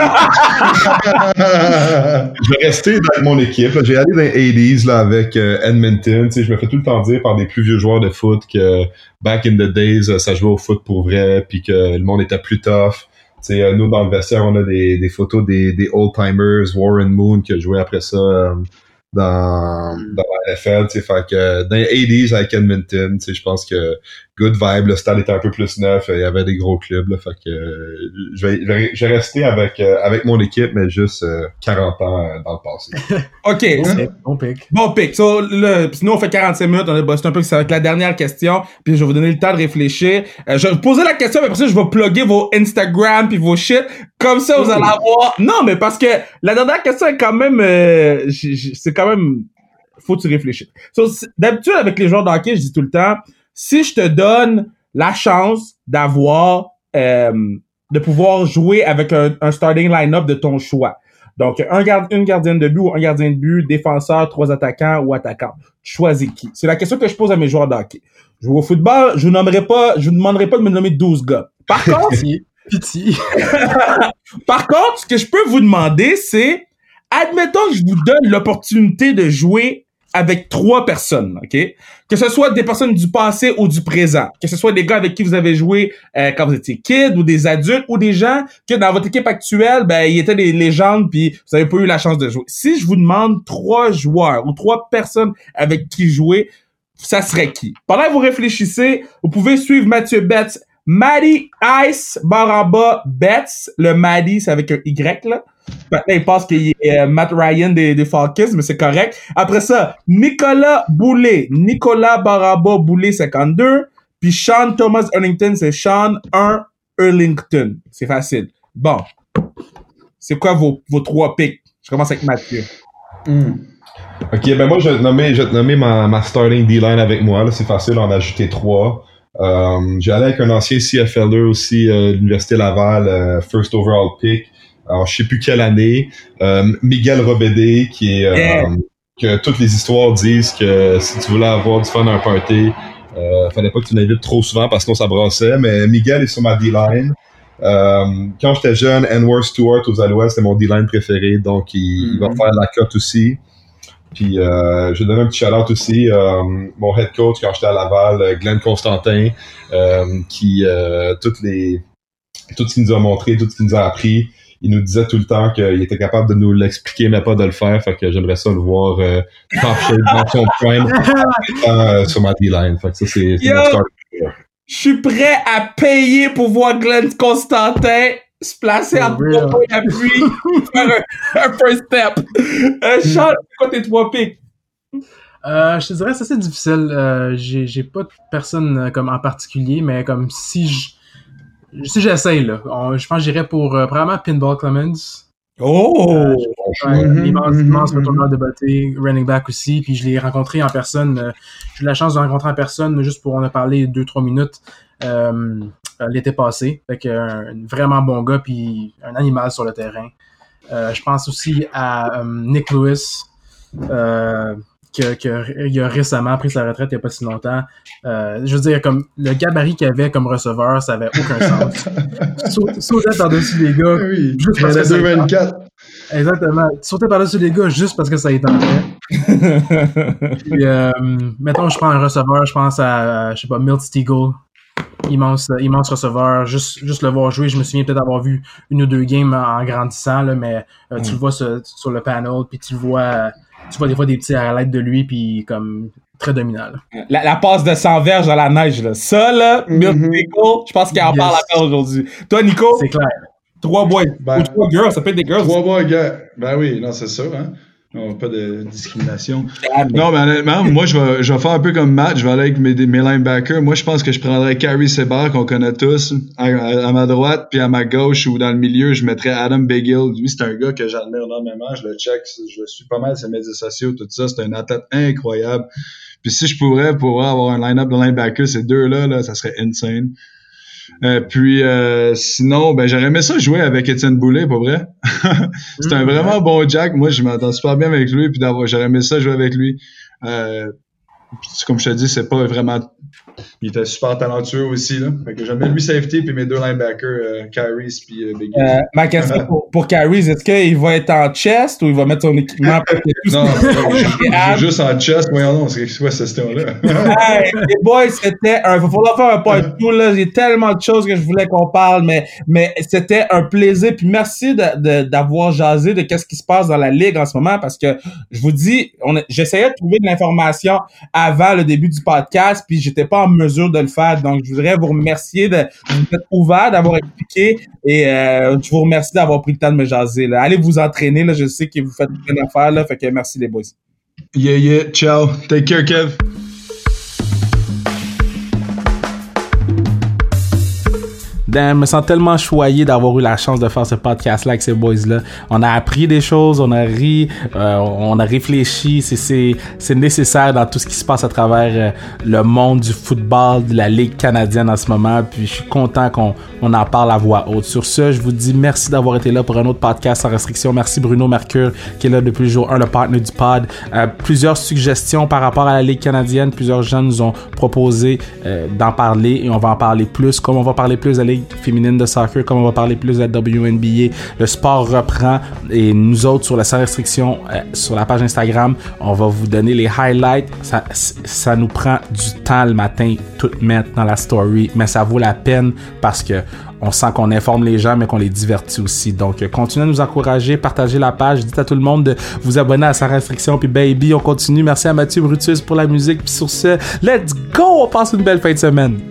vais rester dans mon équipe. J'ai allé dans les 80s là, avec euh, Edmonton. Tu sais, je me fais tout le temps dire par des plus vieux joueurs de foot que back in the days, euh, ça jouait au foot pour vrai, puis que le monde était plus tough. Tu sais, euh, nous, dans le vestiaire, on a des, des photos des, des old-timers, Warren Moon, qui a joué après ça dans, dans la NFL, tu sais, fait que dans les 80s avec Edmonton, tu sais, je pense que good vibe, le stade était un peu plus neuf, il y avait des gros clubs, là, fait que je vais, je vais rester avec, euh, avec mon équipe, mais juste 40 euh, ans euh, dans le passé. OK. Bon pick. Bon pick. So, le, sinon, on fait 45 minutes, on a bossé un peu, ça va être la dernière question, puis je vais vous donner le temps de réfléchir. je vais poser la question, mais après ça, je vais plugger vos Instagram puis vos shit. Comme ça, vous allez avoir... Non, mais parce que la dernière question est quand même... c'est quand même faut que tu réfléchisses. D'habitude, avec les joueurs d'hockey, je dis tout le temps, si je te donne la chance d'avoir, euh, de pouvoir jouer avec un, starting line-up de ton choix. Donc, un une gardienne de but ou un gardien de but, défenseur, trois attaquants ou attaquants. Tu choisis qui? C'est la question que je pose à mes joueurs d'hockey. Je joue au football, je nommerai pas, je vous demanderai pas de me nommer 12 gars. Par contre, Par contre, ce que je peux vous demander, c'est, admettons que je vous donne l'opportunité de jouer avec trois personnes, ok? Que ce soit des personnes du passé ou du présent, que ce soit des gars avec qui vous avez joué euh, quand vous étiez kid ou des adultes ou des gens que dans votre équipe actuelle, ben ils étaient des légendes puis vous avez pas eu la chance de jouer. Si je vous demande trois joueurs ou trois personnes avec qui jouer, ça serait qui? Pendant que vous réfléchissez, vous pouvez suivre Mathieu Betts, Maddie Ice Baramba Betts. Le Maddie, c'est avec un Y là. Maintenant, il pense qu'il est euh, Matt Ryan des, des Falcons, mais c'est correct. Après ça, Nicolas Boulet. Nicolas Baraba Boulet 52. Puis Sean Thomas Erlington, c'est Sean 1 Erlington. C'est facile. Bon. C'est quoi vos, vos trois picks? Je commence avec Mathieu. Hmm. Ok, ben moi, je vais te nommer, je te ma, ma starting D-line avec moi. C'est facile d'en ajouter trois. Euh, allé avec un ancien CFLer aussi, euh, l'Université Laval, euh, first overall pick alors je sais plus quelle année, euh, Miguel Robédé, qui est euh, que toutes les histoires disent que si tu voulais avoir du fun à un party, euh, fallait pas que tu l'invites trop souvent parce qu'on s'abrassait. Mais Miguel est sur ma D-line. Euh, quand j'étais jeune, Enward Stewart aux Alouettes, c'était mon D-line préféré, donc il, va mm-hmm. faire la cote aussi. Puis euh, je vais donner un petit shout-out aussi, euh, mon head coach quand j'étais à Laval, Glenn Constantin, qui toutes les tout ce qu'il nous a montré, tout ce qu'il nous a appris, il nous disait tout le temps qu'il était capable de nous l'expliquer, mais pas de le faire. Fait que j'aimerais ça le voir euh, top shape dans son prime euh, sur ma D-line. Fait que ça, c'est Je suis prêt à payer pour voir Glenn Constantin se placer en trois et appui, faire un, first step. Euh, Charles, quoi tes trois pics? Euh, je te dirais, ça c'est difficile. Euh, j'ai pas de personne euh, comme en particulier, mais comme si je si j'essaye, là, je pense que j'irais pour euh, probablement Pinball Clemens. Oh! Euh, mm-hmm, immense, mm-hmm, immense mm-hmm. de beauté, running back aussi. Puis je l'ai rencontré en personne. Euh, j'ai eu la chance de le rencontrer en personne juste pour en a parlé deux trois minutes euh, l'été passé. Fait que un vraiment bon gars puis un animal sur le terrain. je pense aussi à Nick Lewis que, que, il a récemment pris sa retraite il n'y a pas si longtemps. Euh, je veux dire, comme le gabarit qu'il avait comme receveur, ça avait aucun sens. sautait par-dessus les gars. Oui, juste parce que 224. Exactement. Sautait par-dessus les gars juste parce que ça est en Puis, euh, mettons, je prends un receveur, je pense à, je sais pas, Milt Steagle. Immense, immense receveur. Juste, juste le voir jouer, je me souviens peut-être avoir vu une ou deux games en grandissant, là, mais euh, tu mm. le vois sur, sur, le panel, puis tu le vois tu vois des fois des petits l'aide de lui, puis comme très dominal. La, la, passe de 100 verges à la neige, là. Ça, là, mm je pense qu'il en parle encore aujourd'hui. Toi, Nico? C'est clair. Trois boys. Ben, ou trois girls, ça peut être des girls. Trois boys, gars. Ben oui, non, c'est ça, hein. Non, pas de discrimination. Non, mais honnêtement, moi, je vais, je vais faire un peu comme Matt. Je vais aller avec mes, mes linebackers. Moi, je pense que je prendrais Carrie Sebar, qu'on connaît tous, à, ma droite, puis à ma gauche ou dans le milieu, je mettrais Adam Begill. Lui, c'est un gars que j'admire énormément. Je le check. Je suis pas mal ses médias sociaux, tout ça. C'est un athlète incroyable. Puis si je pourrais pouvoir avoir un line-up de linebackers, ces deux-là, là, ça serait insane. Euh, puis euh, sinon, ben j'aurais aimé ça jouer avec Étienne Boulay, pas vrai? c'est un mm. vraiment bon Jack. Moi, je m'entends super bien avec lui, puis d'avoir j'aurais aimé ça jouer avec lui. Euh, comme je te dis, c'est pas vraiment. Il était super talentueux aussi. Là. Fait que j'aime lui safety puis mes deux linebackers, euh, Kyries puis euh, Biggie. Euh, ma question pour, pour Kyries, est-ce qu'il va être en chest ou il va mettre son équipement pour que tout Non, juste en chest. Voyons non, c'est quoi ce système-là? hey, les boys, c'était un. Il va falloir faire un point tout là. J'ai tellement de choses que je voulais qu'on parle, mais, mais c'était un plaisir. Puis merci d'avoir jasé de qu'est-ce qui se passe dans la ligue en ce moment parce que je vous dis, j'essayais de trouver de l'information avant le début du podcast, puis j'étais pas en mesure de le faire. Donc, je voudrais vous remercier de, vous être ouvert, d'avoir expliqué, et euh, je vous remercie d'avoir pris le temps de me jaser. Allez vous entraîner, là, je sais que vous faites une affaire, là, fait que merci les boys. Yeah, yeah, ciao. Take care, Kev. Je me sens tellement choyé d'avoir eu la chance de faire ce podcast-là avec ces boys-là. On a appris des choses, on a ri, euh, on a réfléchi. C'est nécessaire dans tout ce qui se passe à travers euh, le monde du football, de la Ligue canadienne en ce moment. Puis je suis content qu'on on en parle à voix haute. Sur ce, je vous dis merci d'avoir été là pour un autre podcast sans restriction. Merci Bruno Mercure qui est là depuis le jour 1, le partenaire du pod. Euh, plusieurs suggestions par rapport à la Ligue canadienne. Plusieurs gens nous ont proposé d'en parler et on va en parler plus. Comme on va parler plus de la Féminine de soccer, comme on va parler plus de la WNBA. Le sport reprend et nous autres sur la sans restriction euh, sur la page Instagram, on va vous donner les highlights. Ça, ça nous prend du temps le matin tout mettre dans la story, mais ça vaut la peine parce que on sent qu'on informe les gens, mais qu'on les divertit aussi. Donc, continuez à nous encourager, partagez la page, dites à tout le monde de vous abonner à sa restriction. Puis, baby, on continue. Merci à Mathieu Brutus pour la musique. Puis, sur ce, let's go! On passe une belle fin de semaine.